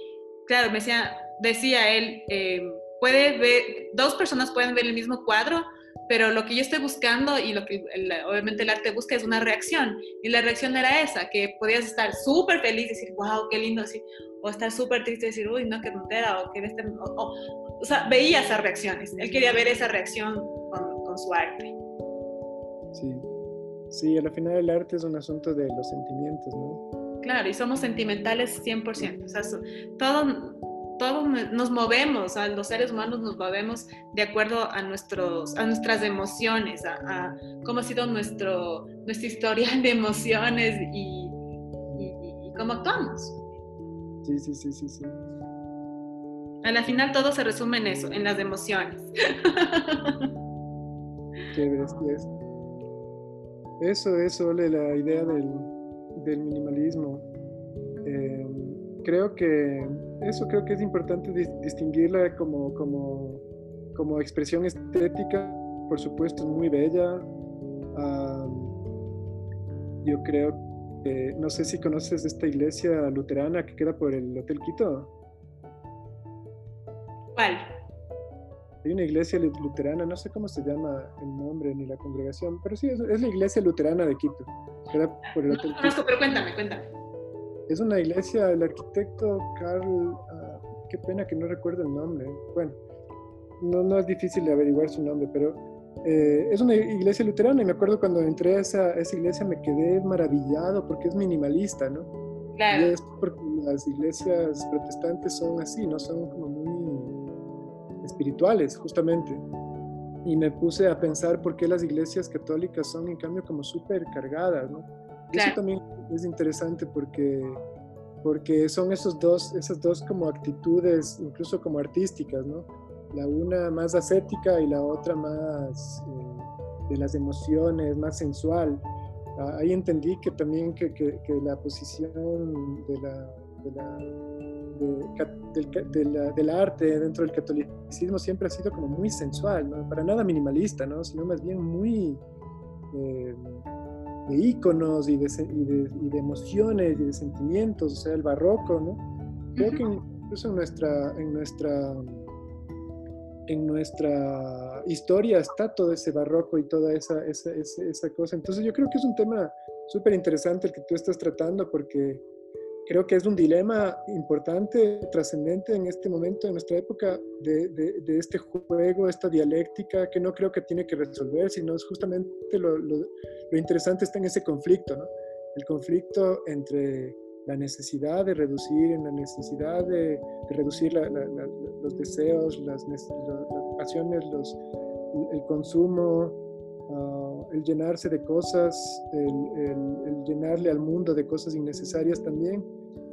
claro, me decía, decía él, eh, puede ver, dos personas pueden ver el mismo cuadro, pero lo que yo estoy buscando y lo que obviamente el arte busca es una reacción. Y la reacción era esa, que podías estar súper feliz y decir, wow, qué lindo, así, o estar súper triste y decir, uy, no, qué tontera, o que este, o, o, sea, veía esas reacciones. Él quería ver esa reacción con, su arte. Sí. Sí, al final el arte es un asunto de los sentimientos, ¿no? Claro, y somos sentimentales 100%. O sea, todos todo nos movemos, los seres humanos nos movemos de acuerdo a, nuestros, a nuestras emociones, a, cómo ha sido nuestro, nuestra historial de emociones y, y, cómo actuamos. Sí, sí, sí, sí, sí. A la final todo se resume en eso, en las emociones. Qué bestia eso es, Ole, la idea del, minimalismo. Eh, creo que eso creo que es importante distinguirla como, expresión estética, por supuesto, es muy bella. yo creo que, no sé si conoces esta iglesia luterana que queda por el Hotel Quito. ¿Cuál? Hay una iglesia luterana, no sé cómo se llama el nombre ni la congregación, pero sí, es, la iglesia luterana de Quito. por el no conozco, pero cuéntame, cuéntame. Es una iglesia, el arquitecto Carl, ah, qué pena que no recuerdo el nombre. Bueno, no, no es difícil de averiguar su nombre, pero eh, es una iglesia luterana y me acuerdo cuando entré a esa, esa, iglesia me quedé maravillado porque es minimalista, ¿no? Claro. Y es porque las iglesias protestantes son así, ¿no? Son como espirituales, justamente. Y me puse a pensar por qué las iglesias católicas son, en cambio, como súper cargadas, ¿no? Eso también es interesante porque, porque son esos dos, esas dos como actitudes, incluso como artísticas, ¿no? La una más ascética y la otra más eh, de las emociones, más sensual. Ah, ahí entendí que también que, que, la posición de la, de la del, arte dentro del catolicismo siempre ha sido como muy sensual, ¿no? para nada minimalista, ¿no? sino más bien muy eh, de íconos y de, y, de, emociones y de sentimientos, o sea, el barroco, ¿no? Creo que incluso en nuestra, en nuestra, en nuestra historia está todo ese barroco y toda esa, esa, esa cosa. Entonces yo creo que es un tema súper interesante el que tú estás tratando porque creo que es un dilema importante, trascendente en este momento, en nuestra época, de, de, este juego, esta dialéctica, que no creo que tiene que resolver, sino es justamente lo, lo, interesante está en ese conflicto, ¿no? El conflicto entre la necesidad de reducir, en la necesidad de, reducir los deseos, las, pasiones, los, el consumo, el llenarse de cosas, el, el, llenarle al mundo de cosas innecesarias también,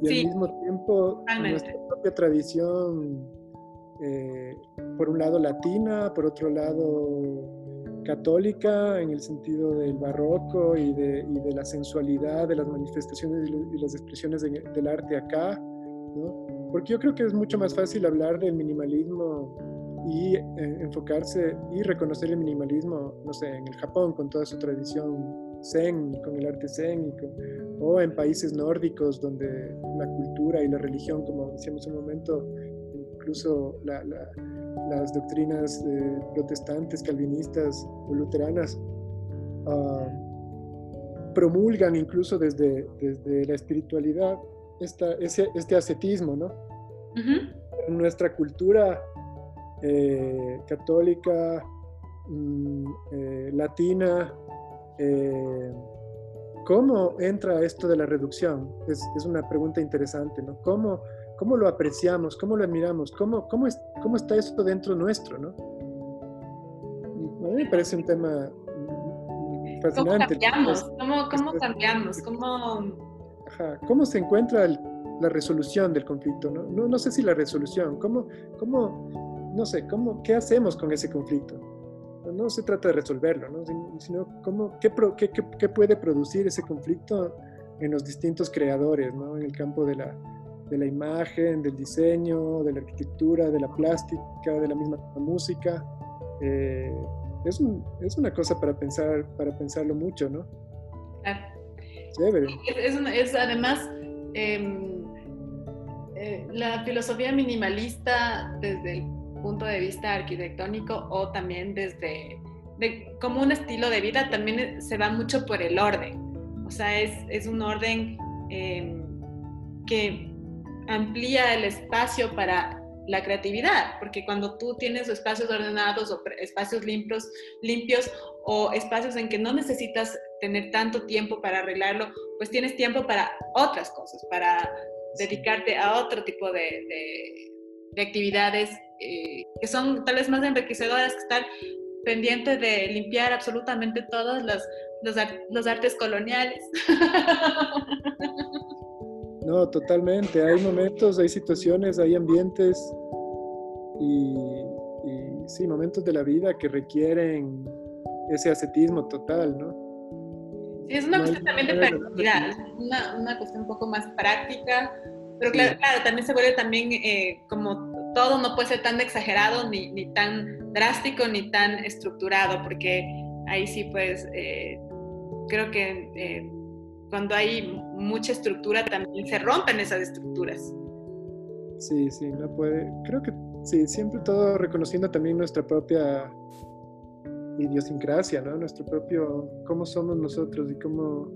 y al mismo tiempo nuestra propia tradición, eh, por un lado latina, por otro lado católica, en el sentido del barroco y de, y de la sensualidad, de las manifestaciones y las expresiones del arte acá, ¿no? Porque yo creo que es mucho más fácil hablar del minimalismo y eh, enfocarse y reconocer el minimalismo, no sé, en el Japón con toda su tradición zen, con el arte zen, o en países nórdicos donde la cultura y la religión, como decíamos un momento, incluso las doctrinas eh, protestantes, calvinistas o luteranas, ah, promulgan incluso desde, desde la espiritualidad esta, ese, este ascetismo, ¿no? En nuestra cultura eh, católica, mm, eh, latina, eh, ¿Cómo entra esto de la reducción? Es, es, una pregunta interesante, ¿no? ¿Cómo, ¿Cómo lo apreciamos? ¿Cómo lo admiramos? ¿Cómo, cómo, es, cómo está esto dentro nuestro, no? a mí me parece un tema fascinante. ¿Cómo cambiamos? ¿Cómo, cómo cambiamos? ¿Cómo... Ajá. ¿Cómo se encuentra el, la resolución del conflicto, ¿no? No, no sé si la resolución, ¿cómo, cómo, no sé, cómo, qué hacemos con ese conflicto? No se trata de resolverlo, ¿no? sino cómo, qué, qué, qué, puede producir ese conflicto en los distintos creadores, ¿no? en el campo de la, de la imagen, del diseño, de la arquitectura, de la plástica, de la misma música. Eh, es, un, es, una cosa para pensar, para pensarlo mucho, ¿no? Claro. Chévere. Es, es además em, eh, la filosofía minimalista desde el punto de vista arquitectónico o también desde como un estilo de vida también se va mucho por el orden. O sea, es, es un orden em, que amplía el espacio para la creatividad, porque cuando tú tienes espacios ordenados o espacios limpios, limpios o espacios en que no necesitas tener tanto tiempo para arreglarlo, pues tienes tiempo para otras cosas, para dedicarte a otro tipo de, de, actividades eh, que son tal vez más enriquecedoras que estar pendiente de limpiar absolutamente todos los, los, los artes coloniales. No, totalmente. Hay momentos, hay situaciones, hay ambientes y, sí, momentos de la vida que requieren ese ascetismo total, ¿no? Sí, es una cuestión también de practicidad, una, una cuestión un poco más práctica, pero claro, claro también se vuelve también eh, como todo no puede ser tan exagerado, ni, tan drástico, ni tan estructurado, porque ahí sí, pues, eh, creo que eh, cuando hay mucha estructura también se rompen esas estructuras. Sí, sí, no puede. Creo que sí, siempre todo reconociendo también nuestra propia idiosincrasia, ¿no? Nuestro propio, cómo somos nosotros y cómo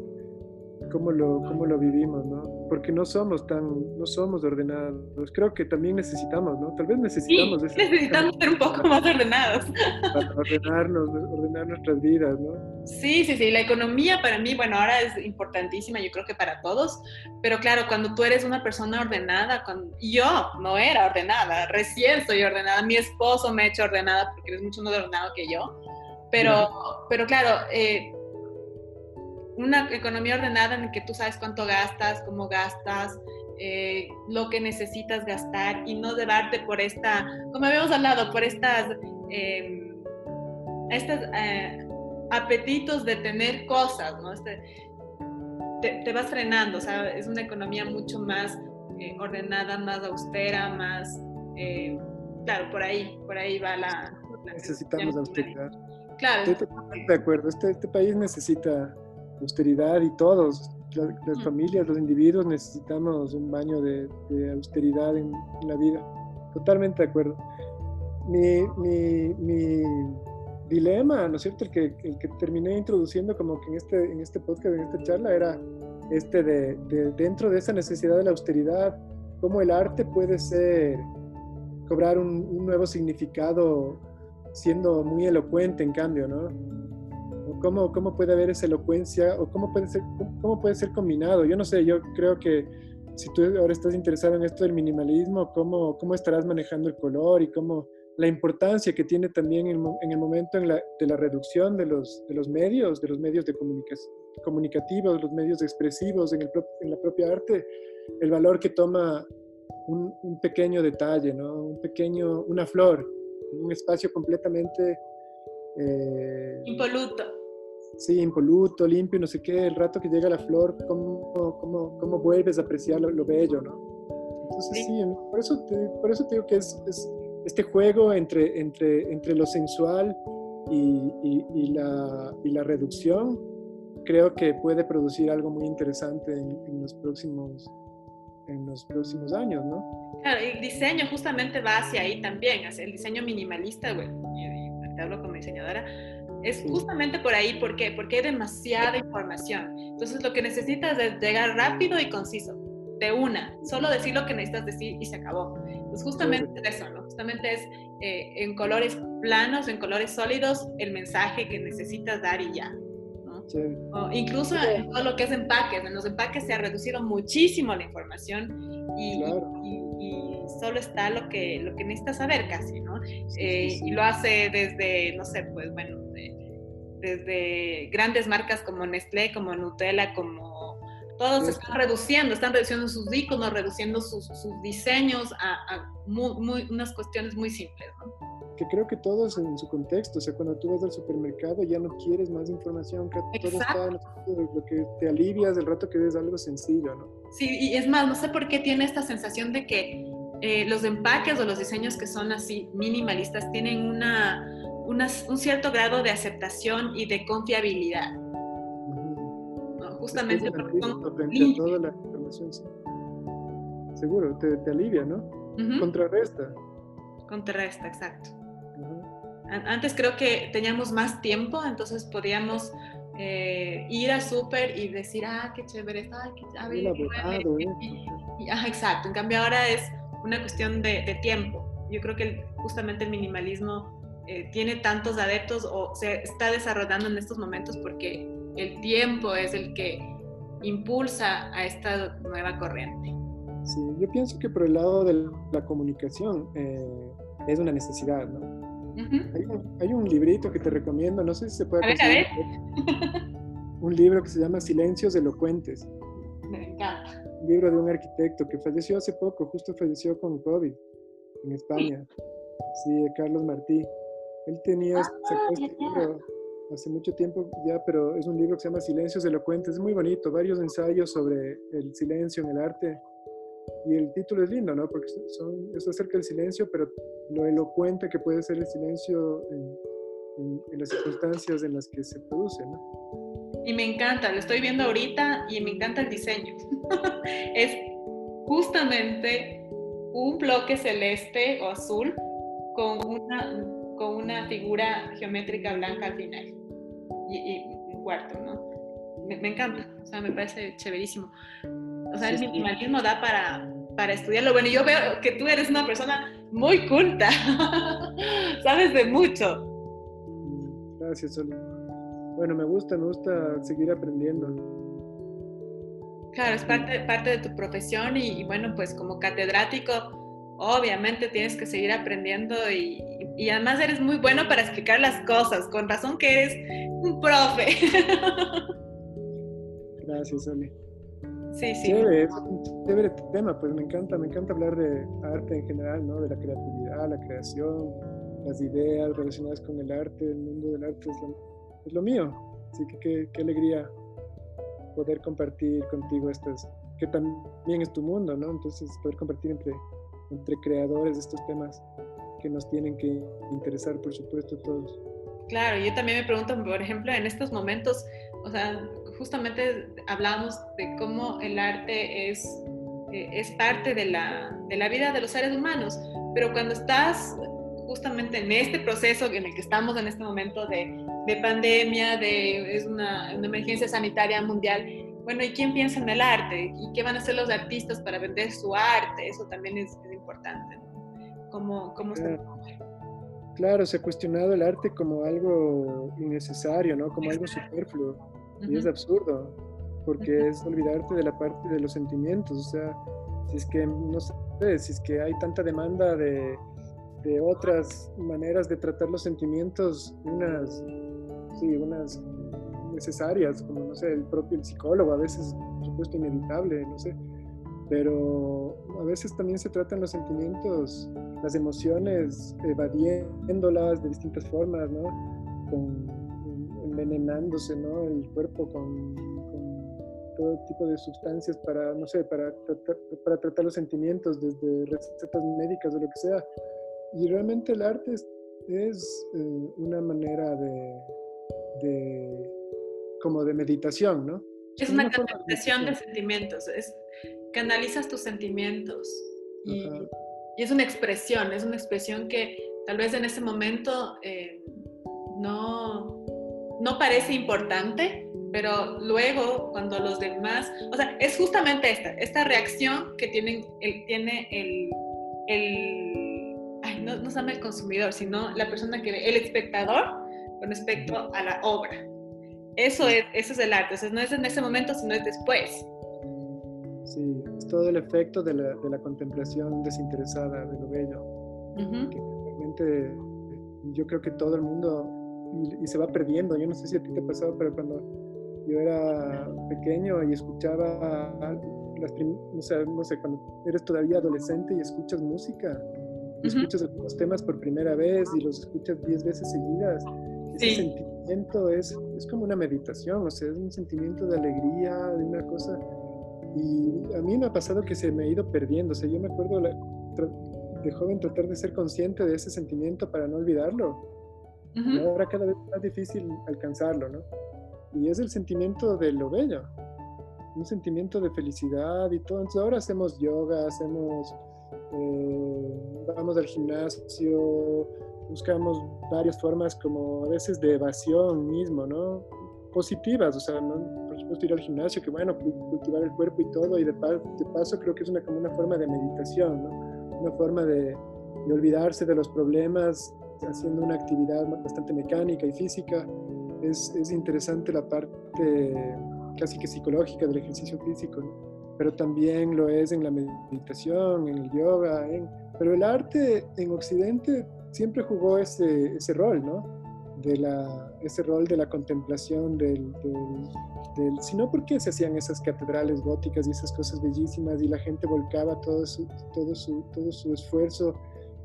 cómo lo, cómo lo vivimos, ¿no? Porque no somos tan, no somos ordenados. Creo que también necesitamos, ¿no? Tal vez necesitamos... Sí, necesitamos ser un poco más ordenados. Para ordenarnos, ordenar nuestras vidas, ¿no? Sí, sí, sí. La economía para mí, bueno, ahora es importantísima, yo creo que para todos, pero claro, cuando tú eres una persona ordenada, cuando, yo no era ordenada, recién soy ordenada, mi esposo me ha hecho ordenada porque eres mucho más ordenado que yo, pero, pero claro, eh, una economía ordenada en la que tú sabes cuánto gastas, cómo gastas, eh, lo que necesitas gastar y no debarte por esta, como habíamos hablado, por estas, eh, estos eh, apetitos de tener cosas, ¿no? Este, te, vas frenando, o sea, es una economía mucho más eh, ordenada, más austera, más, claro, por ahí, por ahí va la... Necesitamos austeridad. Claro. Estoy de acuerdo, este, este país necesita austeridad y todos, las, familias, los individuos necesitamos un baño de, austeridad en, la vida. Totalmente de acuerdo. Mi, mi, mi, dilema, ¿no es cierto? El que, el que terminé introduciendo como que en este, en este podcast, en esta charla, era este de, de dentro de esa necesidad de la austeridad, cómo el arte puede ser, cobrar un, un nuevo significado siendo muy elocuente en cambio, ¿no? Cómo, cómo puede haber esa elocuencia o cómo puede, ser, cómo puede ser combinado. Yo no sé, yo creo que si tú ahora estás interesado en esto del minimalismo, cómo, cómo estarás manejando el color y cómo la importancia que tiene también en, el momento en la, de la reducción de los, de los medios, de los medios de comunicativos, los medios expresivos en, el, en, la propia arte, el valor que toma un, un, pequeño detalle, ¿no? un pequeño, una flor, un espacio completamente... Eh, Impoluto sí, impoluto, limpio, no sé qué, el rato que llega la flor, cómo, cómo, cómo vuelves a apreciar lo, bello, ¿no? Entonces sí, por, eso te, por eso te digo que es, es, este juego entre, entre, entre lo sensual y, y, la, y, la, reducción, creo que puede producir algo muy interesante en, los próximos en los próximos años, ¿no? Claro, el diseño justamente va hacia ahí también, hacia el diseño minimalista, güey, te hablo como diseñadora, es justamente por ahí, ¿por qué? Porque hay demasiada información. Entonces lo que necesitas es llegar rápido y conciso, de una, solo decir lo que necesitas decir y se acabó. Pues justamente eso, ¿no? Justamente es eh, en colores planos, en colores sólidos, el mensaje que necesitas dar y ya. ¿no? incluso en todo lo que es empaques, en los empaques se ha reducido muchísimo la información y, solo está lo que, lo que necesitas saber casi, ¿no? Eh, y lo hace desde, no sé, pues bueno, desde grandes marcas como Nestlé, como Nutella, como Todos están reduciendo, están reduciendo sus iconos, reduciendo sus, sus diseños a, muy, unas cuestiones muy simples, ¿no? que creo que todos en su contexto, o sea, cuando tú vas al supermercado ya no quieres más información, que todo está en lo que te alivias del rato que ves algo sencillo, ¿no? Sí, y es más, no sé por qué tiene esta sensación de que eh, los empaques o los diseños que son así minimalistas tienen una, un cierto grado de aceptación y de confiabilidad. Justamente porque son toda la información, Seguro, te, te alivia, ¿no? Contrarresta. Contrarresta, exacto. Antes creo que teníamos más tiempo, entonces podíamos eh, ir al súper y decir, ah, qué chévere está, qué chévere. exacto. En cambio ahora es una cuestión de, tiempo. Yo creo que justamente el minimalismo eh, tiene tantos adeptos o se está desarrollando en estos momentos porque el tiempo es el que impulsa a esta nueva corriente. Sí, yo pienso que por el lado de la comunicación eh, es una necesidad, ¿no? hay, un, librito que te recomiendo, no sé si se puede conseguir. Un libro que se llama Silencios Elocuentes. Me encanta. Un libro de un arquitecto que falleció hace poco, justo falleció con COVID en España. Sí, Carlos Martí. Él tenía, ah, este libro hace mucho tiempo ya, pero es un libro que se llama Silencios Elocuentes. Es muy bonito, varios ensayos sobre el silencio en el arte y el título es lindo, ¿no? Porque son, es acerca del silencio, pero lo elocuente que puede ser el silencio en, las circunstancias en las que se produce, ¿no? Y me encanta, lo estoy viendo ahorita y me encanta el diseño. es justamente un bloque celeste o azul con una, con una figura geométrica blanca al final y, un cuarto, ¿no? Me, me, encanta, o sea, me parece chéverísimo. O sea, el minimalismo da para, para estudiarlo. Bueno, yo veo que tú eres una persona muy culta, sabes de mucho. Gracias, Oli. Bueno, me gusta, me gusta seguir aprendiendo. Claro, es parte, parte de tu profesión y, bueno, pues como catedrático, obviamente tienes que seguir aprendiendo y, y, además eres muy bueno para explicar las cosas, con razón que eres un profe. Gracias, Oli. Sí, sí. es un chévere tema, pues me encanta, me encanta hablar de arte en general, ¿no? De la creatividad, la creación, las ideas relacionadas con el arte, el mundo del arte es lo, mío. Así que qué, alegría poder compartir contigo estas, que también es tu mundo, ¿no? Entonces poder compartir entre, entre creadores de estos temas que nos tienen que interesar, por supuesto, todos. Claro, yo también me pregunto, por ejemplo, en estos momentos, o sea, justamente hablamos de cómo el arte es, eh, es parte de la, de la vida de los seres humanos, pero cuando estás justamente en este proceso en el que estamos en este momento de, de pandemia, de es una, una, emergencia sanitaria mundial, bueno, ¿y quién piensa en el arte? ¿Y qué van a hacer los artistas para vender su arte? Eso también es, importante, ¿no? ¿Cómo, cómo claro. claro, se ha cuestionado el arte como algo innecesario, ¿no? Como algo superfluo. Y es absurdo, porque es olvidarte de la parte de los sentimientos. O sea, si es que, no sé, si es que hay tanta demanda de, de otras maneras de tratar los sentimientos, unas, sí, unas necesarias, como, no sé, el propio psicólogo, a veces, por supuesto, inevitable, no sé. Pero a veces también se tratan los sentimientos, las emociones, evadiéndolas de distintas formas, ¿no? Con, envenenándose ¿no? el cuerpo con, todo tipo de sustancias para, no sé, para tratar, para tratar los sentimientos, desde recetas médicas o lo que sea. Y realmente el arte es, eh, una manera de, de, como de meditación, ¿no? Es una, canalización de, sentimientos, es, canalizas tus sentimientos y, y, es una expresión, es una expresión que tal vez en ese momento eh, no, no parece importante, pero luego cuando los demás, o sea, es justamente esta, esta reacción que tienen, el, tiene el, el ay, no, no sabe el consumidor, sino la persona que ve, el espectador con respecto a la obra. Eso es, eso es el arte, o no es en ese momento, sino es después. Sí, es todo el efecto de la, de la contemplación desinteresada de lo bello. que realmente yo creo que todo el mundo y, se va perdiendo. Yo no sé si a ti te ha pasado, pero cuando yo era pequeño y escuchaba, las no, sé, no sé, cuando eres todavía adolescente y escuchas música, escuchas algunos temas por primera vez y los escuchas diez veces seguidas, ese sentimiento es, es como una meditación, o sea, es un sentimiento de alegría, de una cosa. Y a mí me ha pasado que se me ha ido perdiendo, o sea, yo me acuerdo de joven tratar de ser consciente de ese sentimiento para no olvidarlo. Y ahora cada vez es más difícil alcanzarlo, ¿no? Y es el sentimiento de lo bello, un sentimiento de felicidad y todo. Entonces ahora hacemos yoga, hacemos, eh, vamos al gimnasio, buscamos varias formas como a veces de evasión mismo, ¿no? Positivas, o sea, ¿no? por supuesto ir al gimnasio, que bueno, cultivar el cuerpo y todo, y de, de paso creo que es una, como una forma de meditación, ¿no? Una forma de, de olvidarse de los problemas haciendo una actividad bastante mecánica y física. Es, es interesante la parte casi que psicológica del ejercicio físico, pero también lo es en la meditación, en el yoga, pero el arte en Occidente siempre jugó ese, ese rol, ¿no? De la, ese rol de la contemplación, del, del, sino porque se hacían esas catedrales góticas y esas cosas bellísimas y la gente volcaba todo su, todo su, todo su esfuerzo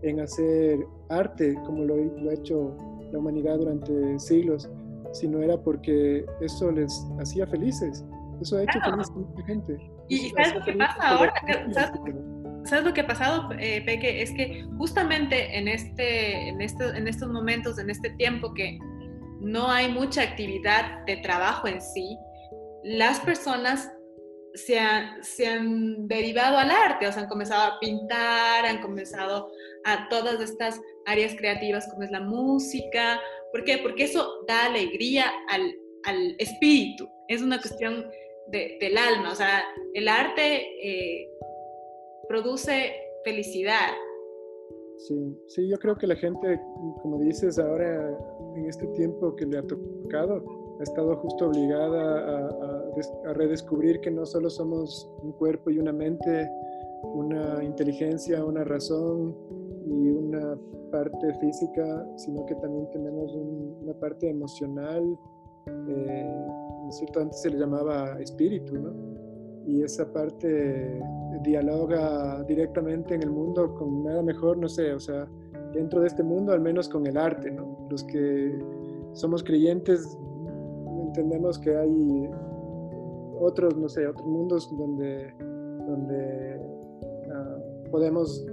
en hacer arte como lo, lo ha hecho la humanidad durante siglos, sino era porque eso les hacía felices. Eso ha hecho feliz a mucha gente. ¿Y sabes lo que pasa ahora? ¿Sabes? Lo que ha pasado, eh, Peque? Es que justamente en, este, en, este, en estos momentos, en este tiempo que no hay mucha actividad de trabajo en sí, las personas se, se, han derivado al arte, o sea, han comenzado a pintar, han comenzado a todas estas áreas creativas como es la música. ¿Por qué? Porque eso da alegría al, al espíritu, es una cuestión de, del alma, o sea, el arte eh, produce felicidad. Sí, sí, yo creo que la gente, como dices ahora, en este tiempo que le ha tocado, ha estado justo obligada a, redescubrir que no solo somos un cuerpo y una mente, una inteligencia, una razón, y una parte física, sino que también tenemos una parte emocional, eh? Antes se le llamaba espíritu, ¿no? Y esa parte dialoga directamente en el mundo con nada mejor, no sé, o sea, dentro de este mundo, al menos con el arte, ¿no? Los que somos creyentes entendemos que hay otros, no sé, otros mundos donde, donde ah, podemos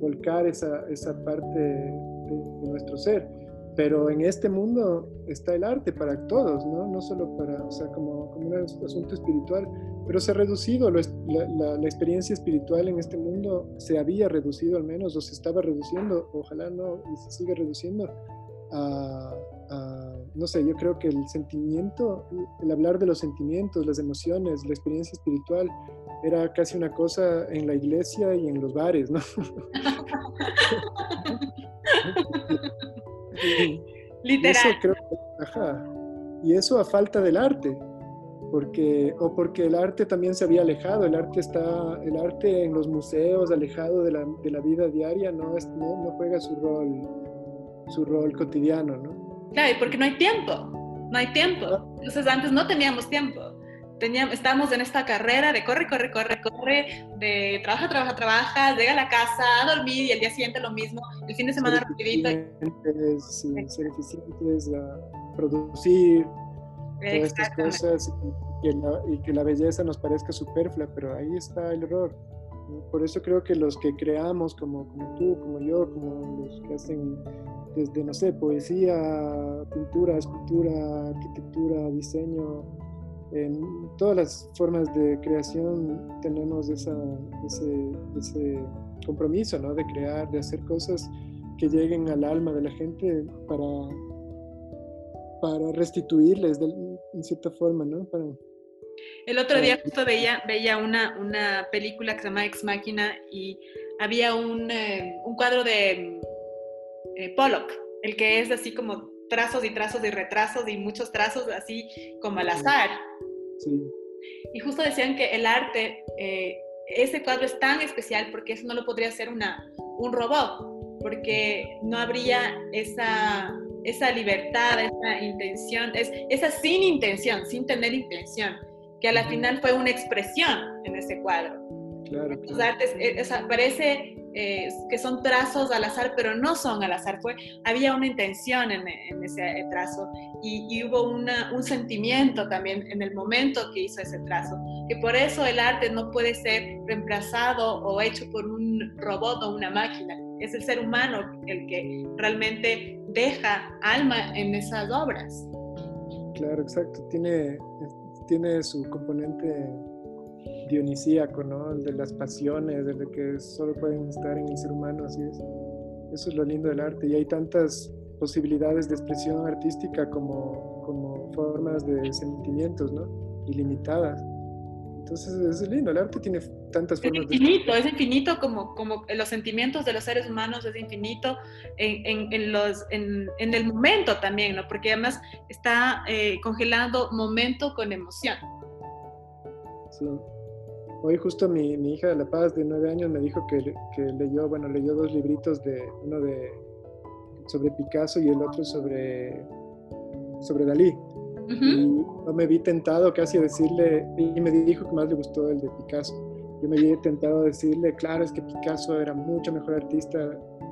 volcar esa, esa parte de, nuestro ser. Pero en este mundo está el arte para todos, ¿no? No solo para, o sea, como, como un asunto espiritual, pero se ha reducido, la, la, la, experiencia espiritual en este mundo se había reducido al menos, o se estaba reduciendo, ojalá no, y se sigue reduciendo a, a, no sé, yo creo que el sentimiento, el hablar de los sentimientos, las emociones, la experiencia espiritual, era casi una cosa en la iglesia y en los bares, ¿no? Literal. Y eso, a falta del arte, porque o porque el arte también se había alejado, el arte está, el arte en los museos alejado de la, de la vida diaria no, es, no, juega su rol, su rol cotidiano, ¿no? Claro, y porque no hay tiempo, no hay tiempo. Entonces antes no teníamos tiempo teníamos, estábamos en esta carrera de corre, corre, corre, corre, de trabaja, trabaja, trabaja, llega a la casa, a dormir y el día siguiente lo mismo, el fin de semana ser rapidito. Sí, ser eficientes, a producir, todas estas cosas y que la belleza nos parezca superflua, pero ahí está el error. Por eso creo que los que creamos, como, tú, como yo, como los que hacen desde, no sé, poesía, pintura, escultura, arquitectura, diseño, en todas las formas de creación tenemos ese, compromiso, ¿no? De crear, de hacer cosas que lleguen al alma de la gente para, para restituirles de, en cierta forma, ¿no? El otro día justo veía, veía una, una película que se llama Ex Máquina y había un, eh, un cuadro de eh, Pollock, el que es así como trazos y trazos y retrasos y muchos trazos así como al azar. Sí. Y justo decían que el arte, eh, ese cuadro es tan especial porque eso no lo podría hacer una, un robot, porque no habría esa, esa libertad, esa intención, es, esa sin intención, sin tener intención, que a la final fue una expresión en ese cuadro. Claro, Los artes, eh, parece eh, que son trazos al azar, pero no son al azar. Fue, había una intención en, ese trazo y, hubo una, un sentimiento también en el momento que hizo ese trazo. Que por eso el arte no puede ser reemplazado o hecho por un robot o una máquina. Es el ser humano el que realmente deja alma en esas obras. Claro, exacto. Tiene, tiene su componente dionisíaco, ¿no? El de las pasiones, de que solo pueden estar en el ser humano, así es. Eso es lo lindo del arte y hay tantas posibilidades de expresión artística como, como formas de sentimientos, ¿no? Ilimitadas. Entonces es lindo, el arte tiene tantas formas. Es infinito, es infinito como, como los sentimientos de los seres humanos, es infinito en, en, los, en, en el momento también, ¿no? Porque además está eh, congelando momento con emoción. Sí. Hoy justo mi, mi, hija de La Paz de nueve años me dijo que, que, leyó, bueno, leyó dos libritos de uno de sobre Picasso y el otro sobre, sobre Dalí. Y yo me vi tentado casi a decirle, y me dijo que más le gustó el de Picasso. Yo me vi tentado a decirle, claro, es que Picasso era mucho mejor artista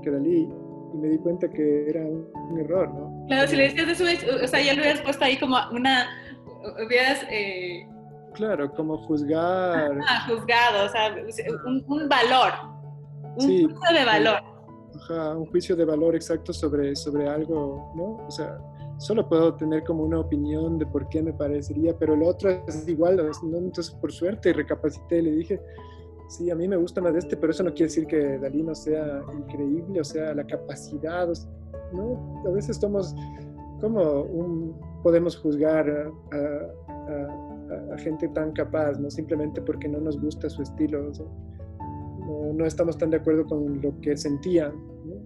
que Dalí. Y me di cuenta que era un, error, ¿no? Claro, si le decías eso, o sea, ya lo hubieras puesto ahí como una, hubieras eh, Claro, como juzgar. Ah, juzgado, o sea, un, valor, un juicio de valor. Ajá, un juicio de valor exacto sobre, sobre algo, ¿no? O sea, solo puedo tener como una opinión de por qué me parecería, pero el otro es igual, ¿no? Entonces, por suerte, recapacité y le dije, sí, a mí me gusta más este, pero eso no quiere decir que Dalí no sea increíble, o sea, la capacidad, ¿no? A veces somos como un, podemos juzgar a a, gente tan capaz, no simplemente porque no nos gusta su estilo, no, no, estamos tan de acuerdo con lo que sentían.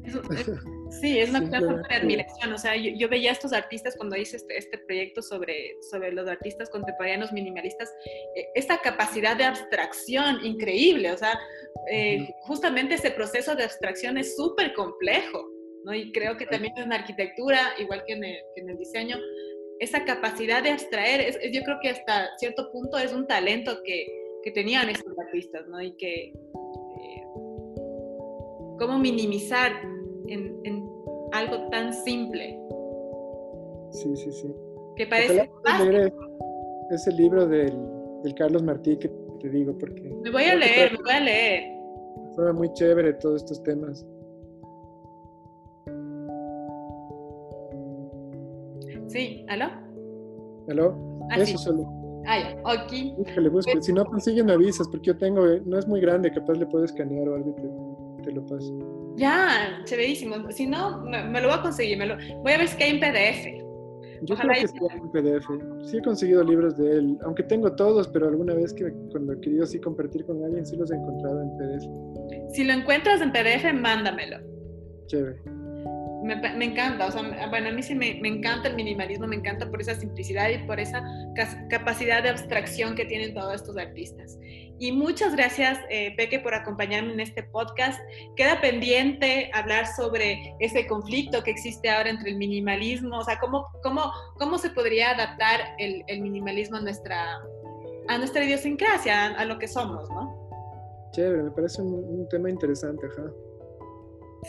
sí, es una cuestión de admiración. O sea, yo, veía a estos artistas cuando hice este, este, proyecto sobre, sobre los artistas contemporáneos minimalistas, eh, esta capacidad de abstracción increíble. O sea, eh, justamente ese proceso de abstracción es súper complejo. ¿no? Y creo que también en la arquitectura, igual que en el, que en el diseño, esa capacidad de abstraer, es, yo creo que hasta cierto punto es un talento que, que tenían estos artistas, ¿no? Y que, eh, cómo minimizar en, en, algo tan simple. Sí, sí, sí. Que parece ese libro del, del, Carlos Martí que te digo, porque... Me voy a leer, me voy a leer. Fue muy chévere todos estos temas. Sí, ¿aló? ¿Aló? Ah, Eso solo. Ay, ok. Pues si no consiguen avisas, porque yo tengo, eh, no es muy grande, capaz le puedo escanear o algo te, lo paso. Ya, chéverísimo. Si no, me, lo voy a conseguir. Me lo, voy a ver si hay en PDF. Yo Ojalá creo que en PDF. Sí he conseguido libros de él, aunque tengo todos, pero alguna vez que cuando he querido así compartir con alguien, sí los he encontrado en PDF. Si lo encuentras en PDF, mándamelo. Chévere me, encanta, o sea, bueno, a mí sí me, encanta el minimalismo, me encanta por esa simplicidad y por esa capacidad de abstracción que tienen todos estos artistas. Y muchas gracias, eh, Peque, por acompañarme en este podcast. Queda pendiente hablar sobre ese conflicto que existe ahora entre el minimalismo, o sea, cómo, cómo, cómo se podría adaptar el, minimalismo a nuestra, a nuestra idiosincrasia, a, lo que somos, ¿no? Chévere, me parece un tema interesante, ajá.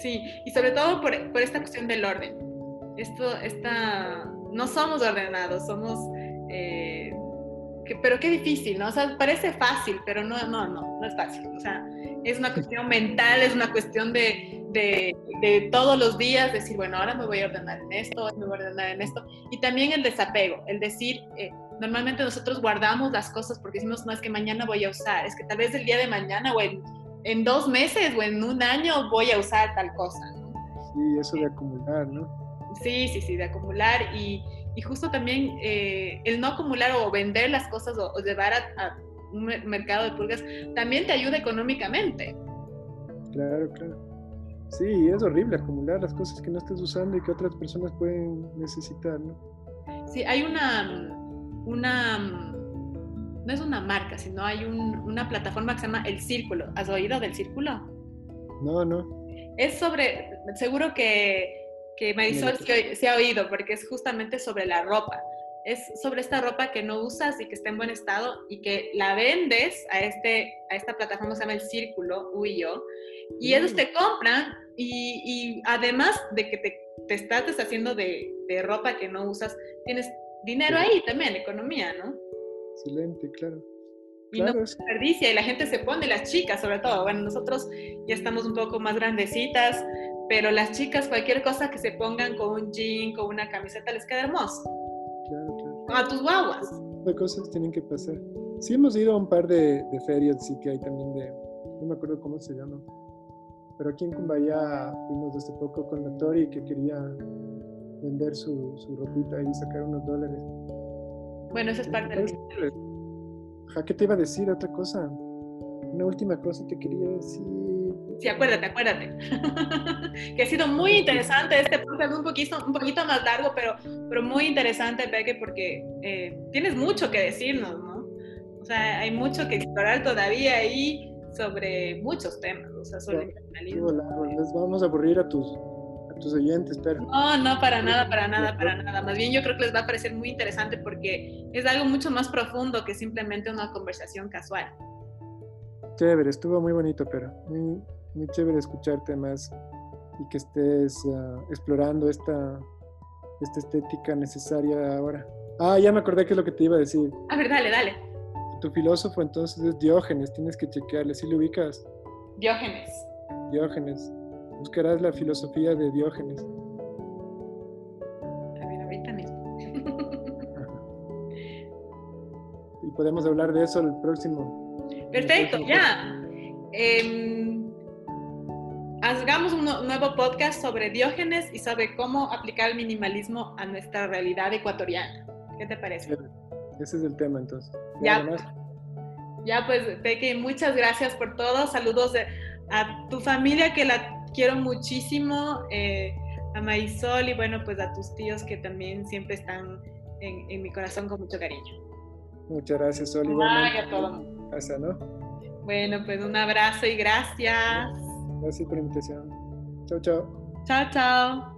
Sí, y sobre todo por, por esta cuestión del orden. Esto, esta, no somos ordenados, somos... Eh, pero qué difícil, ¿no? O sea, parece fácil, pero no, no, no, no es fácil. O sea, es una cuestión mental, es una cuestión de, de, de, todos los días, decir, bueno, ahora me voy a ordenar en esto, me voy a ordenar en esto. Y también el desapego, el decir, eh, normalmente nosotros guardamos las cosas porque decimos, no, es que mañana voy a usar, es que tal vez el día de mañana o en en dos meses o en un año voy a usar tal cosa. ¿no? Sí, eso de acumular, ¿no? Sí, sí, sí, de acumular y, y justo también eh, el no acumular o vender las cosas o, llevar a, un mercado de pulgas también te ayuda económicamente. Claro, claro. Sí, es horrible acumular las cosas que no estés usando y que otras personas pueden necesitar, ¿no? Sí, hay una, una no es una marca, sino hay una plataforma que se llama El Círculo. ¿Has oído del Círculo? No, no. Es sobre, seguro que que Marisol se, ha oído, porque es justamente sobre la ropa. Es sobre esta ropa que no usas y que está en buen estado y que la vendes a, este, a esta plataforma se llama El Círculo, U y yo, y ellos mm. te compran y, además de que te, te estás deshaciendo de, de, ropa que no usas, tienes dinero ahí también, economía, ¿no? Excelente, claro. Y no desperdicia, y la gente se pone, las chicas sobre todo. Bueno, nosotros ya estamos un poco más grandecitas, pero las chicas, cualquier cosa que se pongan con un jean, con una camiseta, les queda hermoso. Claro, claro. A tus guaguas. Las cosas tienen que pasar. Sí, hemos ido a un par de, de ferias, sí que hay también de, no me acuerdo cómo se llama, pero aquí en Cumbaya fuimos hace poco con la Tori que quería vender su, su ropita y sacar unos dólares. Bueno, eso es parte de la ¿qué te iba a decir? Otra cosa. Una última cosa te quería decir. Sí, acuérdate, acuérdate. que ha sido muy interesante este podcast, un poquito, un poquito más largo, pero, pero muy interesante, Peque, porque eh, tienes mucho que decirnos, ¿no? O sea, hay mucho que explorar todavía ahí sobre muchos temas, o sea, sobre el Les vamos a aburrir a tus, tus oyentes, pero... No, no, para nada, para nada, para nada. Más bien yo creo que les va a parecer muy interesante porque es algo mucho más profundo que simplemente una conversación casual. Chévere, estuvo muy bonito, pero muy, muy chévere escucharte más y que estés ah, explorando esta, esta estética necesaria ahora. Ah, ya me acordé qué es lo que te iba a decir. A ver, dale, dale. Tu filósofo entonces es Diógenes, tienes que chequearle, ¿sí lo ubicas? Diógenes. Diógenes. Buscarás la filosofía de Diógenes. A ver, ahorita mismo. y podemos hablar de eso el próximo. Perfecto, ya. Em, hagamos un nuevo podcast sobre Diógenes y sobre cómo aplicar el minimalismo a nuestra realidad ecuatoriana. ¿Qué te parece? Ese es el tema entonces. Ya, ya pues, Peque, muchas gracias por todo. Saludos a tu familia que la quiero muchísimo, eh, a Maisol y bueno, pues a tus tíos que también siempre están en, mi corazón con mucho cariño. Muchas gracias, Sol. a todo. ¿no? Bueno, pues un abrazo y gracias. Gracias por la invitación. Chao, chao. Chao, chao.